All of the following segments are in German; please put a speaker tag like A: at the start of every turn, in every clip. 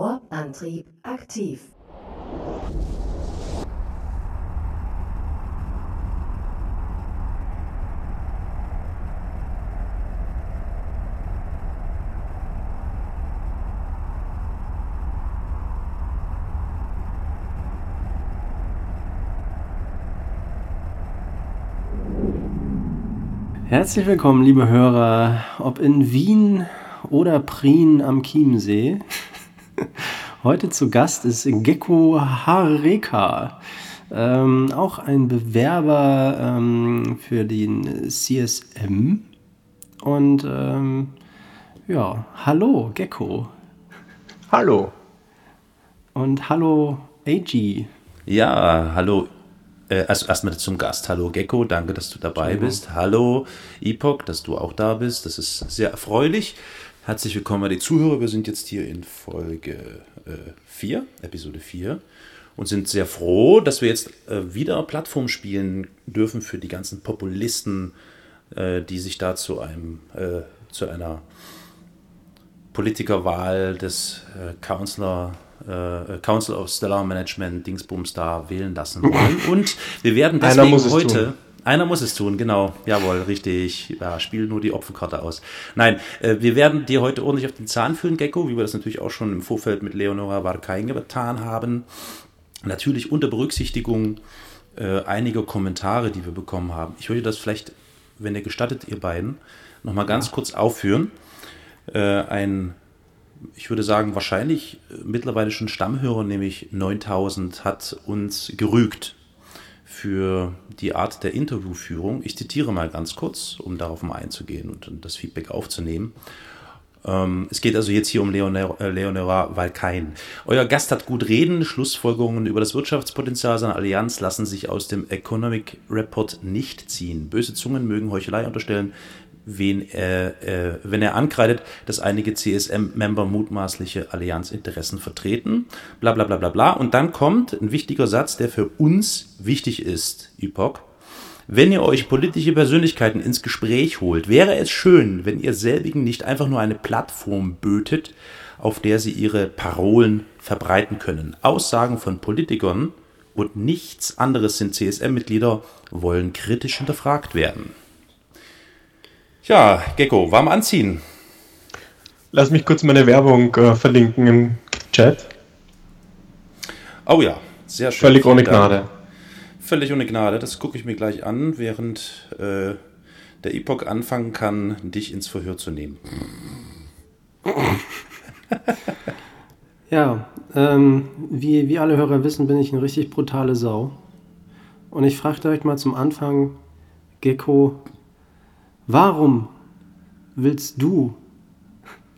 A: Warp-Antrieb aktiv.
B: Herzlich willkommen, liebe Hörer, ob in Wien oder Prien am Chiemsee. Heute zu Gast ist Gecko Hareka, ähm, auch ein Bewerber ähm, für den CSM. Und ähm, ja, hallo Gecko.
C: Hallo.
B: Und hallo AG.
C: Ja, hallo äh, also erstmal zum Gast. Hallo Gecko, danke, dass du dabei bist. Hallo Epoch, dass du auch da bist. Das ist sehr erfreulich. Herzlich willkommen an die Zuhörer. Wir sind jetzt hier in Folge 4, äh, Episode 4 und sind sehr froh, dass wir jetzt äh, wieder Plattform spielen dürfen für die ganzen Populisten, äh, die sich da zu einem äh, zu einer Politikerwahl des äh, Counselor äh, Council of Stellar Management Dingsbums da wählen lassen wollen. Und wir werden deswegen heute. Tun. Einer muss es tun, genau. Jawohl, richtig. Ja, spiel nur die Opferkarte aus. Nein, äh, wir werden dir heute ordentlich auf den Zahn führen, Gecko, wie wir das natürlich auch schon im Vorfeld mit Leonora Warkain getan haben. Natürlich unter Berücksichtigung äh, einiger Kommentare, die wir bekommen haben. Ich würde das vielleicht, wenn ihr gestattet, ihr beiden, nochmal ganz ja. kurz aufführen. Äh, ein ich würde sagen, wahrscheinlich äh, mittlerweile schon Stammhörer, nämlich 9000, hat uns gerügt für die Art der Interviewführung. Ich zitiere mal ganz kurz, um darauf mal einzugehen und, das Feedback aufzunehmen. Ähm, es geht also jetzt hier um Leonora, äh, Leonora Valkain. Euer Gast hat gut reden. Schlussfolgerungen über das Wirtschaftspotenzial seiner Allianz lassen sich aus dem Economic Report nicht ziehen. Böse Zungen mögen Heuchelei unterstellen wen er, äh, wenn er ankreidet, dass einige CSM-Member mutmaßliche Allianzinteressen vertreten, bla bla bla bla bla. Und dann kommt ein wichtiger Satz, der für uns wichtig ist, Epoch. Wenn ihr euch politische Persönlichkeiten ins Gespräch holt, wäre es schön, wenn ihr selbigen nicht einfach nur eine Plattform bötet, auf der sie ihre Parolen verbreiten können. Aussagen von Politikern und nichts anderes sind CSM-Mitglieder, wollen kritisch hinterfragt werden. Ja, Gecko, warm anziehen.
D: Lass mich kurz meine Werbung äh, verlinken im Chat.
C: Oh ja, sehr schön.
D: Völlig ohne Gnade.
C: Völlig ohne Gnade. Das gucke ich mir gleich an, während äh, der Epoch anfangen kann, dich ins Verhör zu nehmen.
B: ja, ähm, wie, wie alle Hörer wissen, bin ich eine richtig brutale Sau. Und ich frage euch mal zum Anfang, Gecko, Warum willst du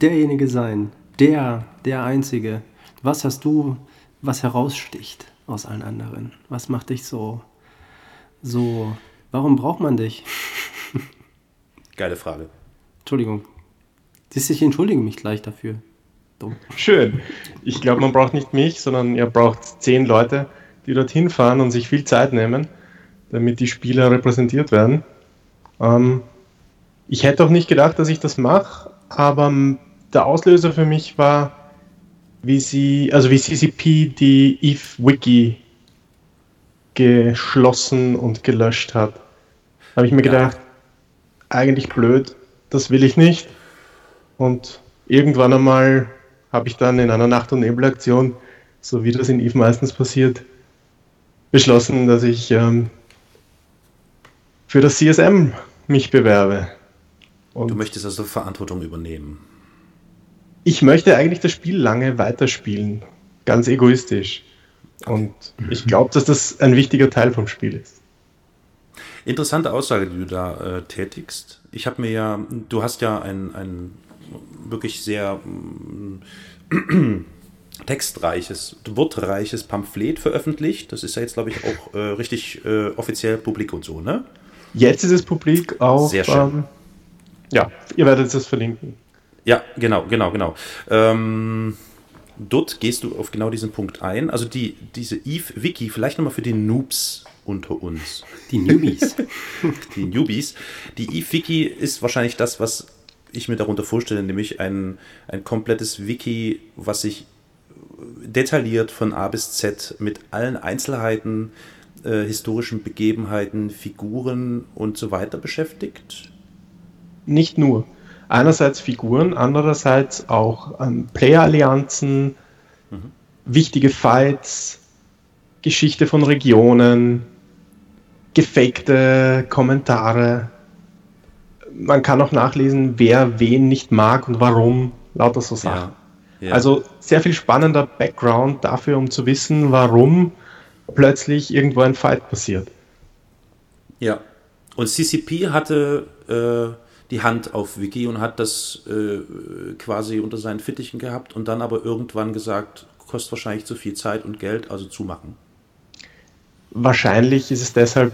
B: derjenige sein, der, der Einzige? Was hast du, was heraussticht aus allen anderen? Was macht dich so, so, warum braucht man dich?
C: Geile Frage.
B: Entschuldigung. Siehst ich entschuldige mich gleich dafür.
D: Dumm. Schön. Ich glaube, man braucht nicht mich, sondern ihr braucht zehn Leute, die dorthin fahren und sich viel Zeit nehmen, damit die Spieler repräsentiert werden. Ähm, ich hätte auch nicht gedacht, dass ich das mache, aber der Auslöser für mich war, wie sie, also wie CCP die Eve Wiki geschlossen und gelöscht hat. Habe ich mir gedacht, eigentlich blöd, das will ich nicht. Und irgendwann einmal habe ich dann in einer Nacht- und Nebelaktion, so wie das in Eve meistens passiert, beschlossen, dass ich ähm, für das CSM mich bewerbe.
C: Und du möchtest also Verantwortung übernehmen.
D: Ich möchte eigentlich das Spiel lange weiterspielen, ganz egoistisch. Und ich glaube, dass das ein wichtiger Teil vom Spiel ist.
C: Interessante Aussage, die du da äh, tätigst. Ich habe mir ja, du hast ja ein, ein wirklich sehr äh, textreiches, wortreiches Pamphlet veröffentlicht. Das ist ja jetzt, glaube ich, auch äh, richtig äh, offiziell publik und so, ne?
D: Jetzt ist es publik auch. Sehr schön. Ähm, ja, ihr werdet es verlinken.
C: Ja, genau, genau, genau. Ähm, dort gehst du auf genau diesen Punkt ein. Also die, diese Eve-Wiki, vielleicht nochmal für die Noobs unter uns.
B: Die Newbies.
C: die Newbies. Die Eve-Wiki ist wahrscheinlich das, was ich mir darunter vorstelle, nämlich ein, ein komplettes Wiki, was sich detailliert von A bis Z mit allen Einzelheiten, äh, historischen Begebenheiten, Figuren und so weiter beschäftigt?
D: Nicht nur. Einerseits Figuren, andererseits auch ähm, Player-Allianzen, mhm. wichtige Fights, Geschichte von Regionen, gefakte Kommentare. Man kann auch nachlesen, wer wen nicht mag und warum, lauter so Sachen. Ja, ja. Also sehr viel spannender Background dafür, um zu wissen, warum plötzlich irgendwo ein Fight passiert.
C: Ja, und CCP hatte äh, die Hand auf Wiki und hat das äh, quasi unter seinen Fittichen gehabt und dann aber irgendwann gesagt, kostet wahrscheinlich zu viel Zeit und Geld, also zumachen.
D: Wahrscheinlich ist es deshalb,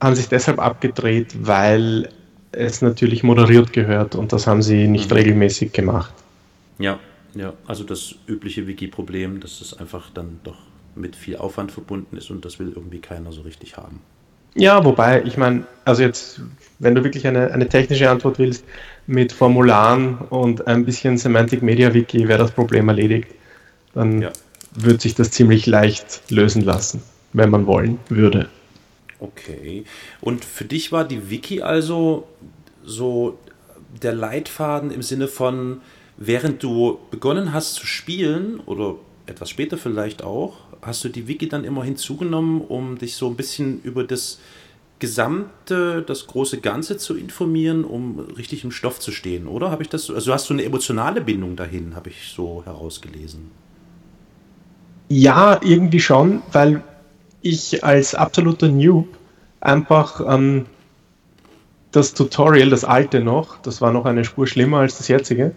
D: haben sie es deshalb abgedreht, weil es natürlich moderiert gehört und das haben sie nicht mhm. regelmäßig gemacht.
C: Ja, ja, also das übliche Wiki-Problem, dass es einfach dann doch mit viel Aufwand verbunden ist und das will irgendwie keiner so richtig haben.
D: Ja, wobei, ich meine, also jetzt, wenn du wirklich eine, eine technische Antwort willst, mit Formularen und ein bisschen Semantic Media Wiki wäre das Problem erledigt. Dann ja. würde sich das ziemlich leicht lösen lassen wenn man wollen würde.
C: Okay. Und für dich war die Wiki also so der Leitfaden im Sinne von, während du begonnen hast zu spielen oder etwas später vielleicht auch, hast du die Wiki dann immer hinzugenommen, um dich so ein bisschen über das gesamte, das große Ganze zu informieren, um richtig im Stoff zu stehen, oder? Habe ich das? Also hast du eine emotionale Bindung dahin, habe ich so herausgelesen.
D: Ja, irgendwie schon, weil ich als absoluter Noob einfach ähm, das Tutorial, das alte noch, das war noch eine Spur schlimmer als das jetzige,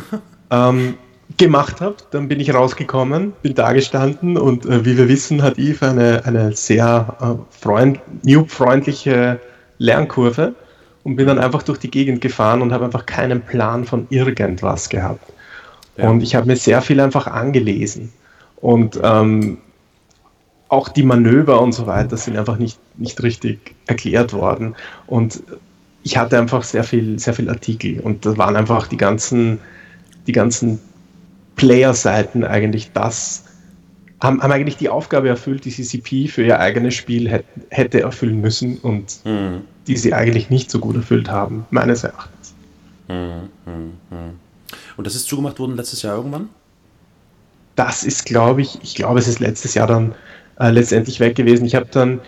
D: ähm, gemacht habe. Dann bin ich rausgekommen, bin da gestanden und äh, wie wir wissen, hat Eve eine, eine sehr äh, freund, noob-freundliche Lernkurve und bin dann einfach durch die Gegend gefahren und habe einfach keinen Plan von irgendwas gehabt. Ja. Und ich habe mir sehr viel einfach angelesen. Und ähm, auch die Manöver und so weiter sind einfach nicht, nicht richtig erklärt worden. Und ich hatte einfach sehr viel, sehr viel Artikel und da waren einfach die ganzen, die ganzen Player-Seiten eigentlich das, haben, haben eigentlich die Aufgabe erfüllt, die CCP für ihr eigenes Spiel hätte, hätte erfüllen müssen und mhm. die sie eigentlich nicht so gut erfüllt haben, meines Erachtens. Mhm,
C: mhm, mhm. Und das ist zugemacht worden letztes Jahr irgendwann?
D: Das ist, glaube ich, ich glaube, es ist letztes Jahr dann äh, letztendlich weg gewesen. Ich habe dann,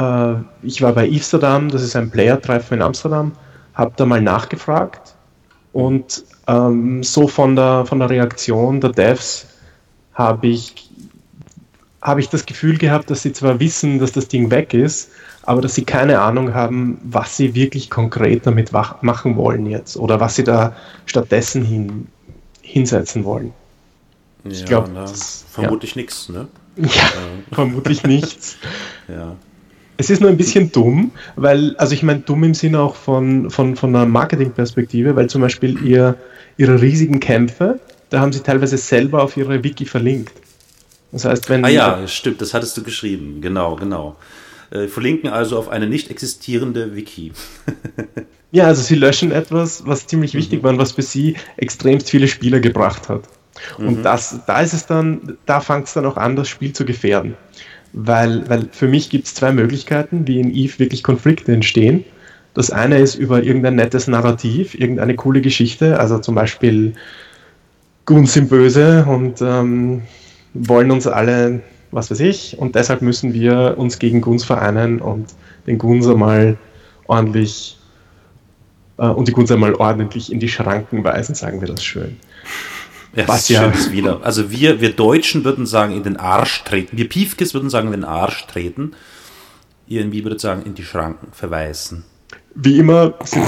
D: äh, ich war bei Amsterdam, das ist ein Player-Treffen in Amsterdam, habe da mal nachgefragt und ähm, so von der, von der Reaktion der Devs habe ich, hab ich das Gefühl gehabt, dass sie zwar wissen, dass das Ding weg ist, aber dass sie keine Ahnung haben, was sie wirklich konkret damit machen wollen jetzt oder was sie da stattdessen hin, hinsetzen wollen.
C: Ich ja, glaube, vermutlich ja. nichts, ne?
D: Ja, vermutlich nichts. ja. Es ist nur ein bisschen dumm, weil, also ich meine dumm im Sinne auch von, von, von einer Marketingperspektive, weil zum Beispiel ihr, ihre riesigen Kämpfe, da haben sie teilweise selber auf ihre Wiki verlinkt.
C: Das heißt, wenn. Ah ja, stimmt, das hattest du geschrieben, genau, genau. Äh, verlinken also auf eine nicht existierende Wiki.
D: ja, also sie löschen etwas, was ziemlich wichtig mhm. war und was für sie extremst viele Spieler gebracht hat. Und mhm. das, da ist es dann, da fängt es dann auch an, das Spiel zu gefährden. Weil, weil für mich gibt es zwei Möglichkeiten, wie in Eve wirklich Konflikte entstehen. Das eine ist über irgendein nettes Narrativ, irgendeine coole Geschichte, also zum Beispiel Guns sind böse und ähm, wollen uns alle, was weiß ich, und deshalb müssen wir uns gegen Guns vereinen und den Guns einmal ordentlich äh, und die Guns einmal ordentlich in die Schranken weisen, sagen wir das schön.
C: Ja, Was ja. wieder. Also wir, wir Deutschen würden sagen, in den Arsch treten. Wir Piefkes würden sagen, in den Arsch treten. Ihr irgendwie würdet sagen, in die Schranken verweisen.
D: Wie immer sind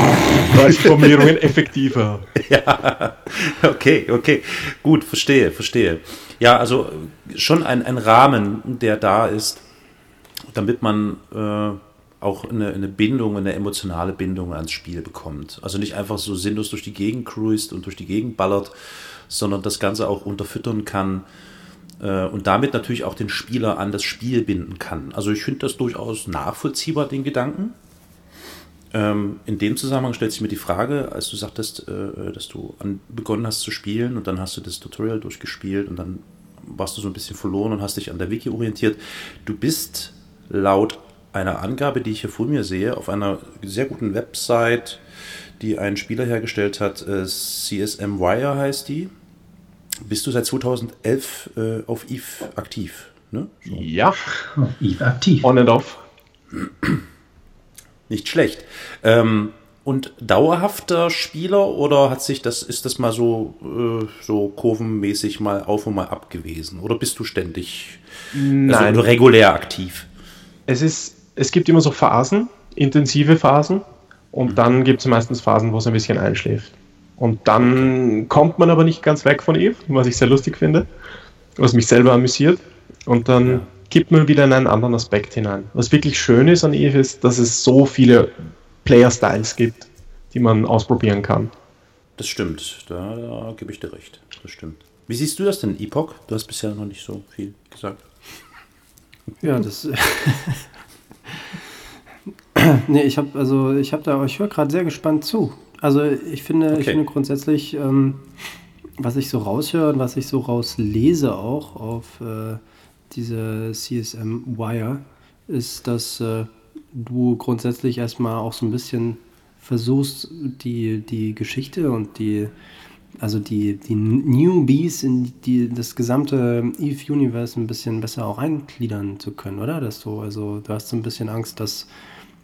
D: die Formulierungen effektiver.
C: Ja, okay, okay. Gut, verstehe, verstehe. Ja, also schon ein, ein Rahmen, der da ist, damit man äh, auch eine, eine Bindung, eine emotionale Bindung ans Spiel bekommt. Also nicht einfach so sinnlos durch die Gegend cruist und durch die Gegend ballert, sondern das Ganze auch unterfüttern kann äh, und damit natürlich auch den Spieler an das Spiel binden kann. Also ich finde das durchaus nachvollziehbar, den Gedanken. Ähm, in dem Zusammenhang stellt sich mir die Frage, als du sagtest, äh, dass du an, begonnen hast zu spielen und dann hast du das Tutorial durchgespielt und dann warst du so ein bisschen verloren und hast dich an der Wiki orientiert. Du bist laut einer Angabe, die ich hier vor mir sehe, auf einer sehr guten Website, die ein Spieler hergestellt hat, äh, CSM Wire heißt die. Bist du seit 2011 äh, auf EVE aktiv?
D: Ne? So. Ja,
C: auf EVE aktiv. On and off. Nicht schlecht. Ähm, und dauerhafter Spieler oder hat sich das, ist das mal so, äh, so kurvenmäßig mal auf und mal ab gewesen? Oder bist du ständig also Nein. Also regulär aktiv?
D: Es ist, es gibt immer so Phasen, intensive Phasen, und mhm. dann gibt es meistens Phasen, wo es ein bisschen einschläft. Und dann kommt man aber nicht ganz weg von Eve, was ich sehr lustig finde, was mich selber amüsiert. Und dann ja. gibt man wieder in einen anderen Aspekt hinein. Was wirklich schön ist an Eve ist, dass es so viele Player-Styles gibt, die man ausprobieren kann.
C: Das stimmt, da, da gebe ich dir recht. Das stimmt. Wie siehst du das denn, Epoch? Du hast bisher noch nicht so viel gesagt.
B: Ja, das. nee, ich habe also ich habe da, ich höre gerade sehr gespannt zu. Also ich finde, okay. ich finde grundsätzlich, ähm, was ich so raushöre und was ich so rauslese auch auf äh, diese CSM Wire, ist, dass äh, du grundsätzlich erstmal auch so ein bisschen versuchst, die, die Geschichte und die, also die, die Newbies in die, das gesamte Eve-Universe ein bisschen besser auch eingliedern zu können, oder? Dass du, also du hast so ein bisschen Angst, dass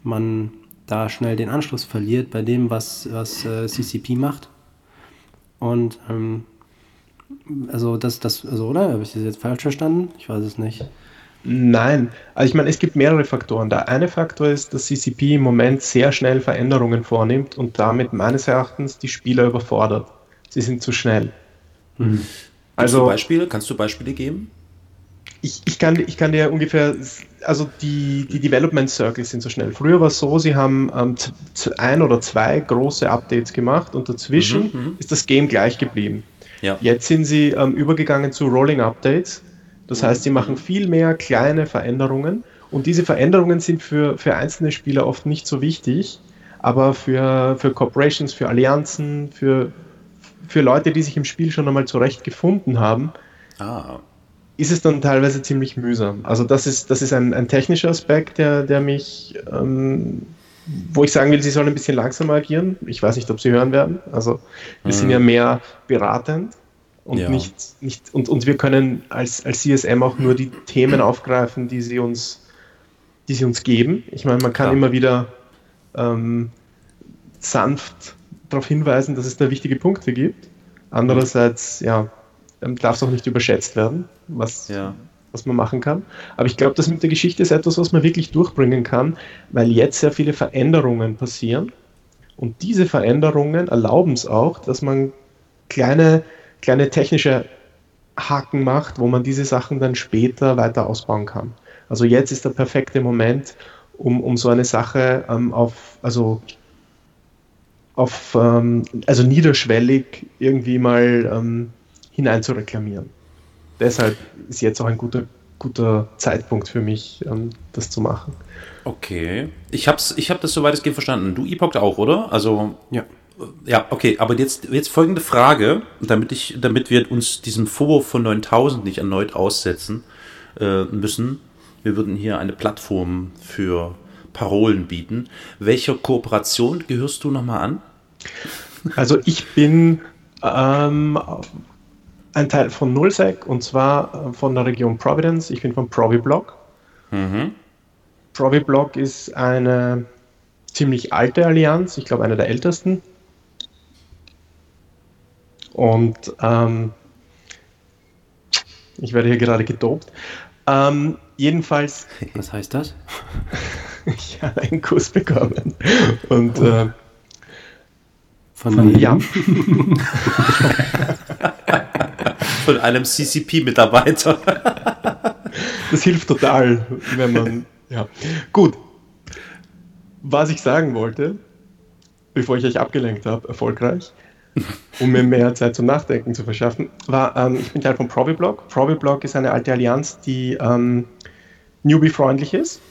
B: man da schnell den Anschluss verliert bei dem, was, was äh, CCP macht. Und ähm, also das, das, also oder? Habe ich das jetzt falsch verstanden? Ich weiß es nicht.
D: Nein, also ich meine, es gibt mehrere Faktoren. Der eine Faktor ist, dass CCP im Moment sehr schnell Veränderungen vornimmt und damit meines Erachtens die Spieler überfordert. Sie sind zu schnell.
C: Mhm. Also, du Beispiele? Kannst du Beispiele geben?
D: Ich, ich, kann, ich kann dir ungefähr, also die, die Development Circles sind so schnell. Früher war es so, sie haben ähm, ein oder zwei große Updates gemacht und dazwischen mhm, mhm, ist das Game gleich geblieben. Ja. Jetzt sind sie ähm, übergegangen zu Rolling Updates. Das mhm. heißt, sie machen viel mehr kleine Veränderungen und diese Veränderungen sind für, für einzelne Spieler oft nicht so wichtig, aber für, für Corporations, für Allianzen, für, für Leute, die sich im Spiel schon einmal zurechtgefunden haben, ah ist es dann teilweise ziemlich mühsam. Also das ist, das ist ein, ein technischer Aspekt, der, der mich, ähm, wo ich sagen will, sie sollen ein bisschen langsamer agieren. Ich weiß nicht, ob sie hören werden. Also wir mhm. sind ja mehr beratend und ja. nicht, nicht und, und wir können als, als CSM auch nur die Themen aufgreifen, die sie uns, die sie uns geben. Ich meine, man kann ja. immer wieder ähm, sanft darauf hinweisen, dass es da wichtige Punkte gibt. Andererseits, ja, ähm, darf es auch nicht überschätzt werden, was, ja. was man machen kann. Aber ich glaube, das mit der Geschichte ist etwas, was man wirklich durchbringen kann, weil jetzt sehr viele Veränderungen passieren. Und diese Veränderungen erlauben es auch, dass man kleine, kleine technische Haken macht, wo man diese Sachen dann später weiter ausbauen kann. Also jetzt ist der perfekte Moment, um, um so eine Sache ähm, auf, also auf, ähm, also niederschwellig irgendwie mal ähm, hinein zu reklamieren. Deshalb ist jetzt auch ein guter, guter Zeitpunkt für mich, ähm, das zu machen.
C: Okay. Ich habe ich hab das soweit es geht verstanden. Du Epoch auch, oder? Also. Ja. Ja, okay, aber jetzt, jetzt folgende Frage, damit, ich, damit wir uns diesem Vorwurf von 9000 nicht erneut aussetzen äh, müssen. Wir würden hier eine Plattform für Parolen bieten. Welcher Kooperation gehörst du nochmal an?
D: Also ich bin ähm, ein Teil von Nullsec und zwar äh, von der Region Providence. Ich bin von ProviBlock. Mhm. ProviBlock ist eine ziemlich alte Allianz, ich glaube eine der ältesten. Und ähm, ich werde hier gerade gedopt. Ähm, jedenfalls.
B: Was heißt das?
D: ich habe einen Kuss bekommen. Und äh,
C: von, von ja. von einem CCP-Mitarbeiter.
D: das hilft total, wenn man. Ja. Gut. Was ich sagen wollte, bevor ich euch abgelenkt habe, erfolgreich, um mir mehr Zeit zum Nachdenken zu verschaffen, war, ähm, ich bin Teil von ProviBlock. ProviBlock ist eine alte Allianz, die ähm, Newbie-freundlich ist.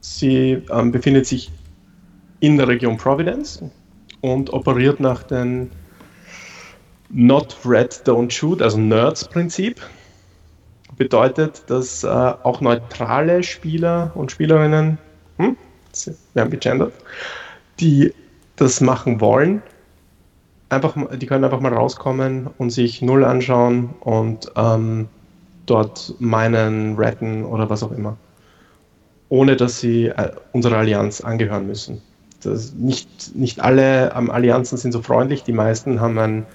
D: Sie ähm, befindet sich in der Region Providence und operiert nach den Not Red, Don't Shoot, also Nerds-Prinzip. bedeutet, dass äh, auch neutrale Spieler und Spielerinnen, hm, wir haben gegendert, die das machen wollen, einfach, die können einfach mal rauskommen und sich null anschauen und ähm, dort meinen, retten oder was auch immer. Ohne dass sie äh, unserer Allianz angehören müssen. Das nicht, nicht alle ähm, Allianzen sind so freundlich, die meisten haben ein,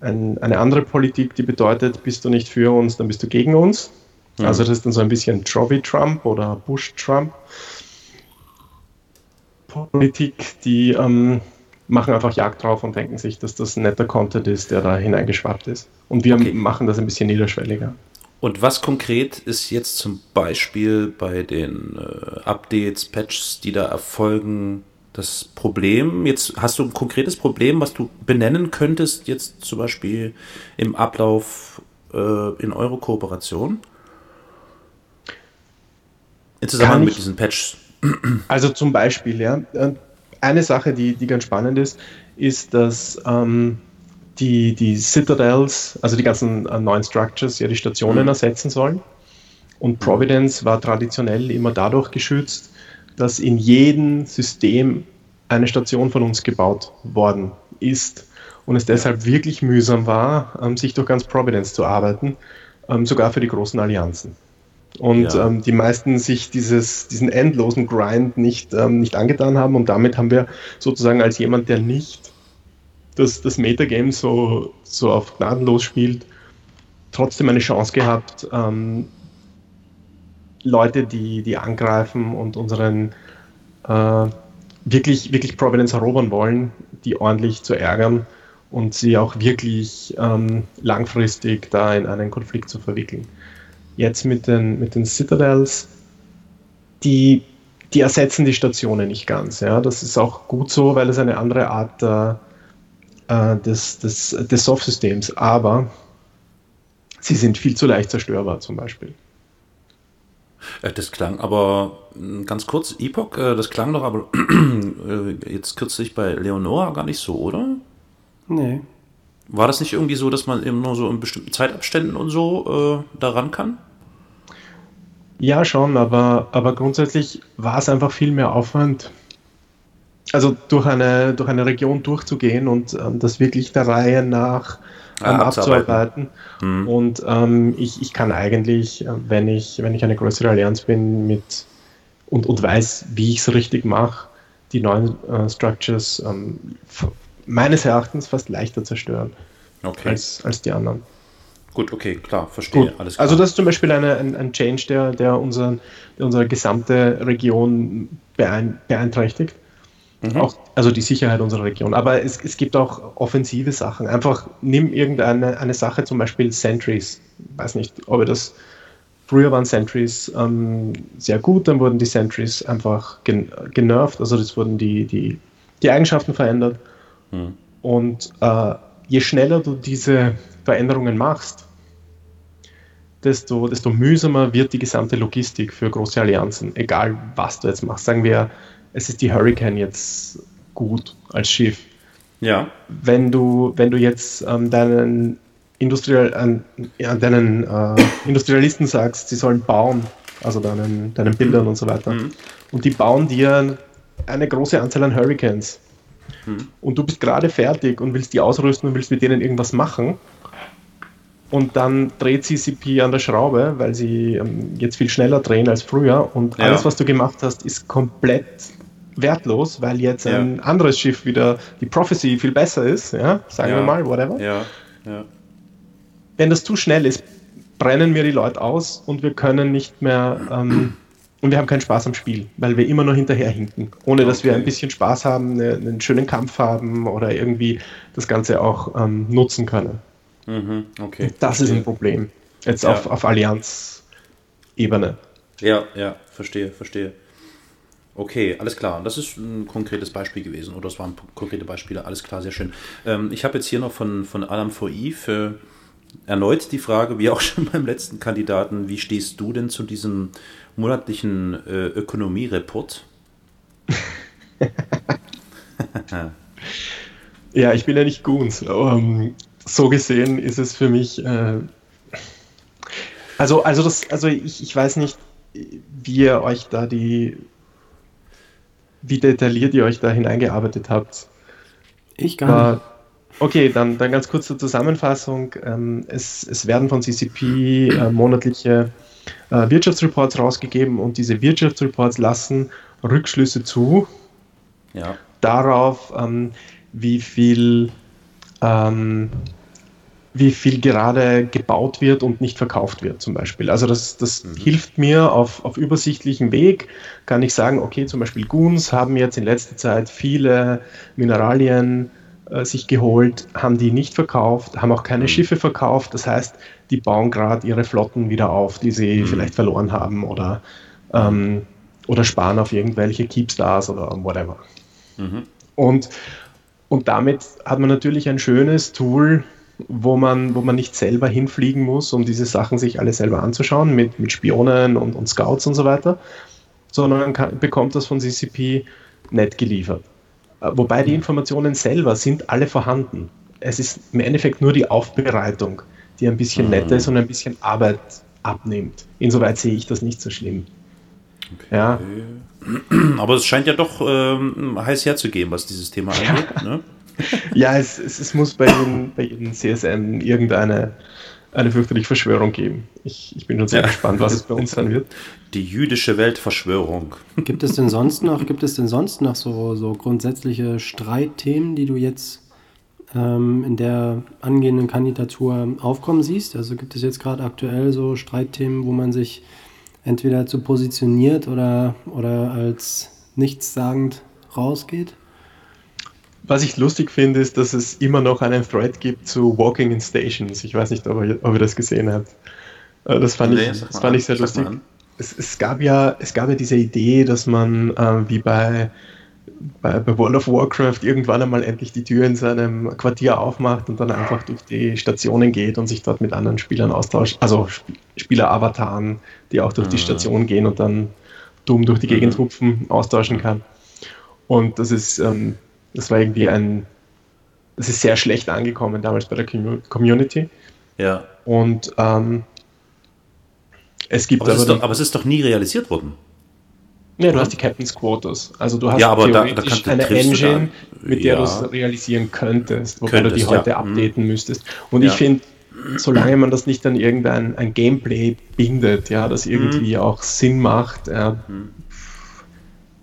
D: ein, eine andere Politik, die bedeutet, bist du nicht für uns, dann bist du gegen uns. Mhm. Also das ist dann so ein bisschen Trophy-Trump oder Bush-Trump. Politik, die ähm, machen einfach Jagd drauf und denken sich, dass das netter Content ist, der da hineingeschwappt ist. Und wir okay. machen das ein bisschen niederschwelliger.
C: Und was konkret ist jetzt zum Beispiel bei den äh, Updates, Patches, die da erfolgen, das Problem? Jetzt hast du ein konkretes Problem, was du benennen könntest, jetzt zum Beispiel im Ablauf äh, in eure Kooperation? In Zusammenhang mit diesen Patches.
D: Also zum Beispiel, ja. Äh, eine Sache, die, die ganz spannend ist, ist, dass ähm, die, die Citadels, also die ganzen äh, neuen Structures, ja die Stationen mhm. ersetzen sollen. Und Providence war traditionell immer dadurch geschützt, dass in jedem System eine Station von uns gebaut worden ist und es deshalb wirklich mühsam war, ähm, sich durch ganz Providence zu arbeiten, ähm, sogar für die großen Allianzen und ja. ähm, die meisten sich dieses, diesen endlosen Grind nicht, nicht angetan haben und damit haben wir sozusagen als jemand, der nicht das, das Metagame so, so auf gnadenlos spielt, trotzdem eine Chance gehabt, Leute, die, die angreifen und unseren äh, wirklich, wirklich Providence erobern wollen, die ordentlich zu ärgern und sie auch wirklich ähm, langfristig da in einen Konflikt zu verwickeln jetzt mit den, mit den Citadels, die, die ersetzen die Stationen nicht ganz. Ja? Das ist auch gut so, weil es eine andere Art äh, äh des, des, des Soft-Systems, aber sie sind viel zu leicht zerstörbar zum Beispiel.
C: Äh, das klang aber ganz kurz, Epoch, äh, das klang doch aber jetzt kürzlich bei Leonora gar nicht so, oder?
B: Nee.
C: War das nicht irgendwie so, dass man eben nur so in bestimmten Zeitabständen und so äh, daran kann?
D: Ja, schon, aber, aber grundsätzlich war es einfach viel mehr Aufwand, also durch eine, durch eine Region durchzugehen und ähm, das wirklich der Reihe nach ähm, ja, abzuarbeiten. Mhm. Und ähm, ich, ich kann eigentlich, äh, wenn ich, wenn ich eine größere Allianz bin mit und, und weiß, wie ich es richtig mache, die neuen äh, Structures ähm, meines Erachtens fast leichter zerstören okay. als, als die anderen.
C: Gut, okay, klar, verstehe. Gut.
D: Alles klar. Also das ist zum Beispiel eine, ein, ein Change, der, der, unseren, der unsere gesamte Region beein, beeinträchtigt. Mhm. Auch, also die Sicherheit unserer Region. Aber es, es gibt auch offensive Sachen. Einfach nimm irgendeine eine Sache, zum Beispiel Sentries. Ich weiß nicht, ob ihr das. Früher waren Sentries ähm, sehr gut, dann wurden die Sentries einfach gen genervt, also das wurden die, die, die Eigenschaften verändert. Mhm. Und äh, je schneller du diese Veränderungen machst, desto, desto mühsamer wird die gesamte Logistik für große Allianzen, egal was du jetzt machst. Sagen wir, es ist die Hurricane jetzt gut als Schiff.
C: Ja.
D: Wenn du, wenn du jetzt ähm, deinen, Industrial, an, ja, deinen äh, Industrialisten sagst, sie sollen bauen, also deinen, deinen Bildern und so weiter, mhm. und die bauen dir eine große Anzahl an Hurricanes, mhm. und du bist gerade fertig und willst die ausrüsten und willst mit denen irgendwas machen, und dann dreht CCP an der Schraube, weil sie ähm, jetzt viel schneller drehen als früher und ja. alles, was du gemacht hast, ist komplett wertlos, weil jetzt ja. ein anderes Schiff wieder die Prophecy viel besser ist, ja, sagen ja. wir mal, whatever.
C: Ja.
D: Wenn das zu schnell ist, brennen mir die Leute aus und wir können nicht mehr ähm, und wir haben keinen Spaß am Spiel, weil wir immer nur hinterher hinken, ohne dass wir ein bisschen Spaß haben, eine, einen schönen Kampf haben oder irgendwie das Ganze auch ähm, nutzen können.
C: Mhm, okay.
D: Das verstehe. ist ein Problem. Jetzt auf, auf Allianz-Ebene.
C: Ja, ja, verstehe, verstehe. Okay, alles klar. Das ist ein konkretes Beispiel gewesen. Oder es waren konkrete Beispiele. Alles klar, sehr schön. Ähm, ich habe jetzt hier noch von, von Adam for Eve erneut die Frage, wie auch schon beim letzten Kandidaten, wie stehst du denn zu diesem monatlichen äh, Ökonomie-Report?
D: ja, ich bin ja nicht gut. Um, so gesehen ist es für mich, äh, Also, also, das, also ich, ich weiß nicht, wie ihr euch da die, wie detailliert ihr euch da hineingearbeitet habt.
B: Ich gar nicht.
D: Okay, dann, dann ganz kurz zur Zusammenfassung. Ähm, es, es werden von CCP äh, monatliche äh, Wirtschaftsreports rausgegeben und diese Wirtschaftsreports lassen Rückschlüsse zu ja. darauf, ähm, wie viel ähm, wie viel gerade gebaut wird und nicht verkauft wird, zum Beispiel. Also das, das mhm. hilft mir auf, auf übersichtlichem Weg, kann ich sagen, okay, zum Beispiel Guns haben jetzt in letzter Zeit viele Mineralien äh, sich geholt, haben die nicht verkauft, haben auch keine mhm. Schiffe verkauft. Das heißt, die bauen gerade ihre Flotten wieder auf, die sie mhm. vielleicht verloren haben oder, ähm, oder sparen auf irgendwelche Keepstars oder whatever. Mhm. Und, und damit hat man natürlich ein schönes Tool, wo man, wo man nicht selber hinfliegen muss, um diese Sachen sich alle selber anzuschauen, mit, mit Spionen und, und Scouts und so weiter, sondern man kann, bekommt das von CCP nett geliefert. Äh, wobei die Informationen selber sind alle vorhanden. Es ist im Endeffekt nur die Aufbereitung, die ein bisschen mhm. netter ist und ein bisschen Arbeit abnimmt. Insoweit sehe ich das nicht so schlimm.
C: Okay. Ja. Aber es scheint ja doch ähm, heiß herzugehen, was dieses Thema angeht. Ja. Ne?
D: Ja, es, es, es, muss bei jedem, bei jedem CSN irgendeine eine fürchterliche Verschwörung geben. Ich, ich bin schon sehr ja. gespannt, was es bei uns sein wird.
C: Die jüdische Weltverschwörung.
B: Gibt es denn sonst noch, gibt es denn sonst noch so, so grundsätzliche Streitthemen, die du jetzt ähm, in der angehenden Kandidatur aufkommen siehst? Also gibt es jetzt gerade aktuell so Streitthemen, wo man sich entweder zu positioniert oder, oder als nichtssagend rausgeht?
D: Was ich lustig finde, ist, dass es immer noch einen Thread gibt zu Walking in Stations. Ich weiß nicht, ob ihr, ob ihr das gesehen habt. Äh, das fand, nee, ich, das fand ich sehr lustig. Es, es, gab ja, es gab ja diese Idee, dass man äh, wie bei, bei, bei, World of Warcraft irgendwann einmal endlich die Tür in seinem Quartier aufmacht und dann einfach durch die Stationen geht und sich dort mit anderen Spielern austauscht. Also Sp Spieler-Avataren, die auch durch mhm. die Station gehen und dann dumm durch die Gegend mhm. hupfen, austauschen kann. Und das ist ähm, das war irgendwie ein, das ist sehr schlecht angekommen damals bei der Community.
C: Ja.
D: Und ähm, es gibt
C: aber, aber, es doch, aber es ist doch nie realisiert worden.
D: Ja, du hast die Captain's Quotas. Also du hast
C: ja, aber theoretisch
D: da, da eine Engine, mit der ja. du es realisieren könntest, wobei könntest, du die heute ja. updaten mhm. müsstest. Und ich finde, solange man das nicht an irgendein ein Gameplay bindet, ja, das irgendwie mhm. auch Sinn macht, äh, mhm.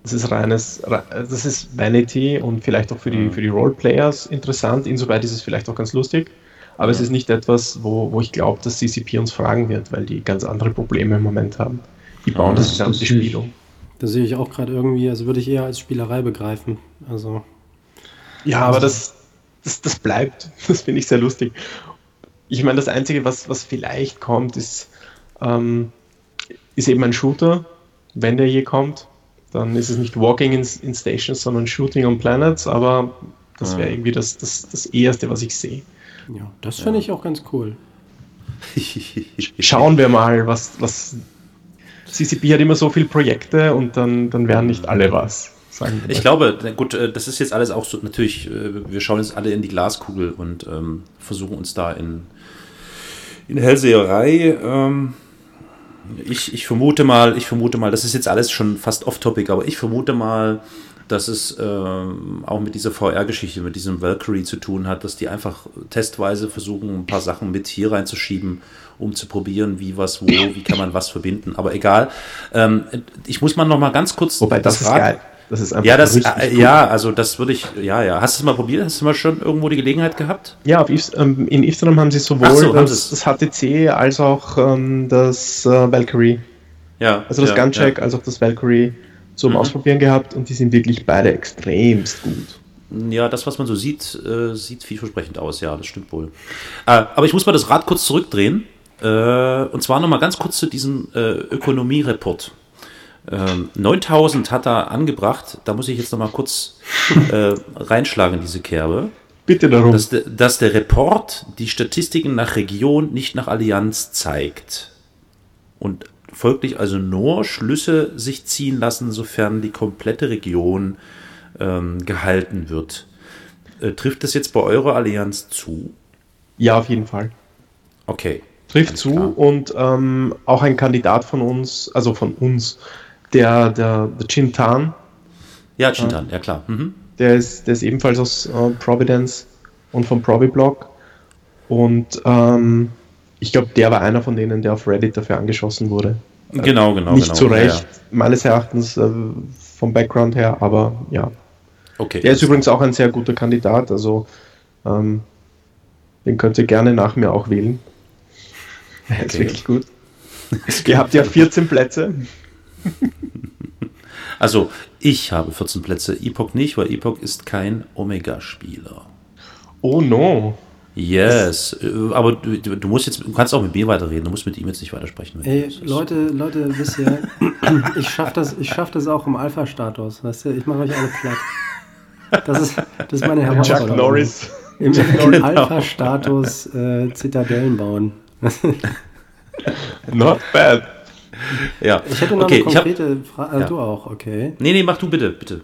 D: Das ist reines, das ist Vanity und vielleicht auch für die, mhm. für die Roleplayers interessant. Insoweit ist es vielleicht auch ganz lustig. Aber es ist nicht etwas, wo, wo ich glaube, dass CCP uns fragen wird, weil die ganz andere Probleme im Moment haben. Die bauen das gesamte Spiel um.
B: Das sehe ich auch gerade irgendwie, also würde ich eher als Spielerei begreifen. Also.
D: Ja, aber das, das, das bleibt. Das finde ich sehr lustig. Ich meine, das Einzige, was, was vielleicht kommt, ist, ähm, ist eben ein Shooter, wenn der je kommt. Dann ist es nicht Walking in, in Stations, sondern Shooting on Planets, aber das wäre irgendwie das, das, das Erste, was ich sehe.
B: Ja, das finde ja. ich auch ganz cool.
D: Schauen wir mal, was, was. CCP hat immer so viele Projekte und dann, dann werden nicht alle was.
C: Ich glaube, gut, äh, das ist jetzt alles auch so, natürlich, äh, wir schauen jetzt alle in die Glaskugel und ähm, versuchen uns da in, in Hellseherei ähm, ich, ich vermute mal, ich vermute mal, das ist jetzt alles schon fast off-topic, aber ich vermute mal, dass es ähm, auch mit dieser VR-Geschichte, mit diesem Valkyrie zu tun hat, dass die einfach testweise versuchen, ein paar Sachen mit hier reinzuschieben, um zu probieren, wie was, wo, wie kann man was verbinden. Aber egal. Ähm, ich muss mal noch mal ganz kurz.
D: Wobei das, das ist geil.
C: Das ist einfach ja, das, äh, ja, also das würde ich, ja, ja. Hast du es mal probiert? Hast du mal schon irgendwo die Gelegenheit gehabt?
D: Ja, auf, ähm, in Ifstram haben sie sowohl so, das, das, HTC als auch ähm, das äh, Valkyrie. Ja. Also das ja, Guncheck ja. als auch das Valkyrie zum mhm. Ausprobieren gehabt und die sind wirklich beide extremst gut.
C: Ja, das, was man so sieht, äh, sieht vielversprechend aus, ja, das stimmt wohl. Äh, aber ich muss mal das Rad kurz zurückdrehen. Äh, und zwar nochmal ganz kurz zu diesem äh, Ökonomie-Report. Ähm, 9000 hat er angebracht. Da muss ich jetzt noch mal kurz äh, reinschlagen in diese Kerbe.
D: Bitte darum.
C: Dass, de, dass der Report die Statistiken nach Region, nicht nach Allianz zeigt. Und folglich also nur Schlüsse sich ziehen lassen, sofern die komplette Region ähm, gehalten wird. Äh, trifft das jetzt bei eurer Allianz zu?
D: Ja, auf jeden Fall.
C: Okay.
D: Trifft zu klar. und ähm, auch ein Kandidat von uns, also von uns, der, der, der Chintan.
C: Ja, Chintan, äh, ja klar.
D: Mhm. Der, ist, der ist ebenfalls aus äh, Providence und vom Probiblog. Und ähm, ich glaube, der war einer von denen, der auf Reddit dafür angeschossen wurde.
C: Genau, genau.
D: Nicht
C: genau.
D: zu Recht, ja, meines Erachtens äh, vom Background her, aber ja. Okay. Der ist übrigens auch ein sehr guter Kandidat, also ähm, den könnt ihr gerne nach mir auch wählen. Er ist wirklich gut. ihr habt ja 14 Plätze.
C: Also, ich habe 14 Plätze, Epoch nicht, weil Epoch ist kein Omega-Spieler.
D: Oh no.
C: Yes, äh, aber du, du, musst jetzt, du kannst auch mit mir weiterreden, du musst mit ihm jetzt nicht weitersprechen.
B: Ey, Leute, Leute, wisst ihr, ich schaff das, ich schaff das auch im Alpha-Status, weißt du, ich mache euch alle platt. Das ist, das ist meine Herausforderung.
D: Chuck Norris.
B: Im, im genau. Alpha-Status äh, Zitadellen bauen.
D: Not bad.
B: Ja. Ich hätte noch okay, eine konkrete Frage. Äh, ja. Du auch, okay.
C: Nee, nee, mach du bitte, bitte.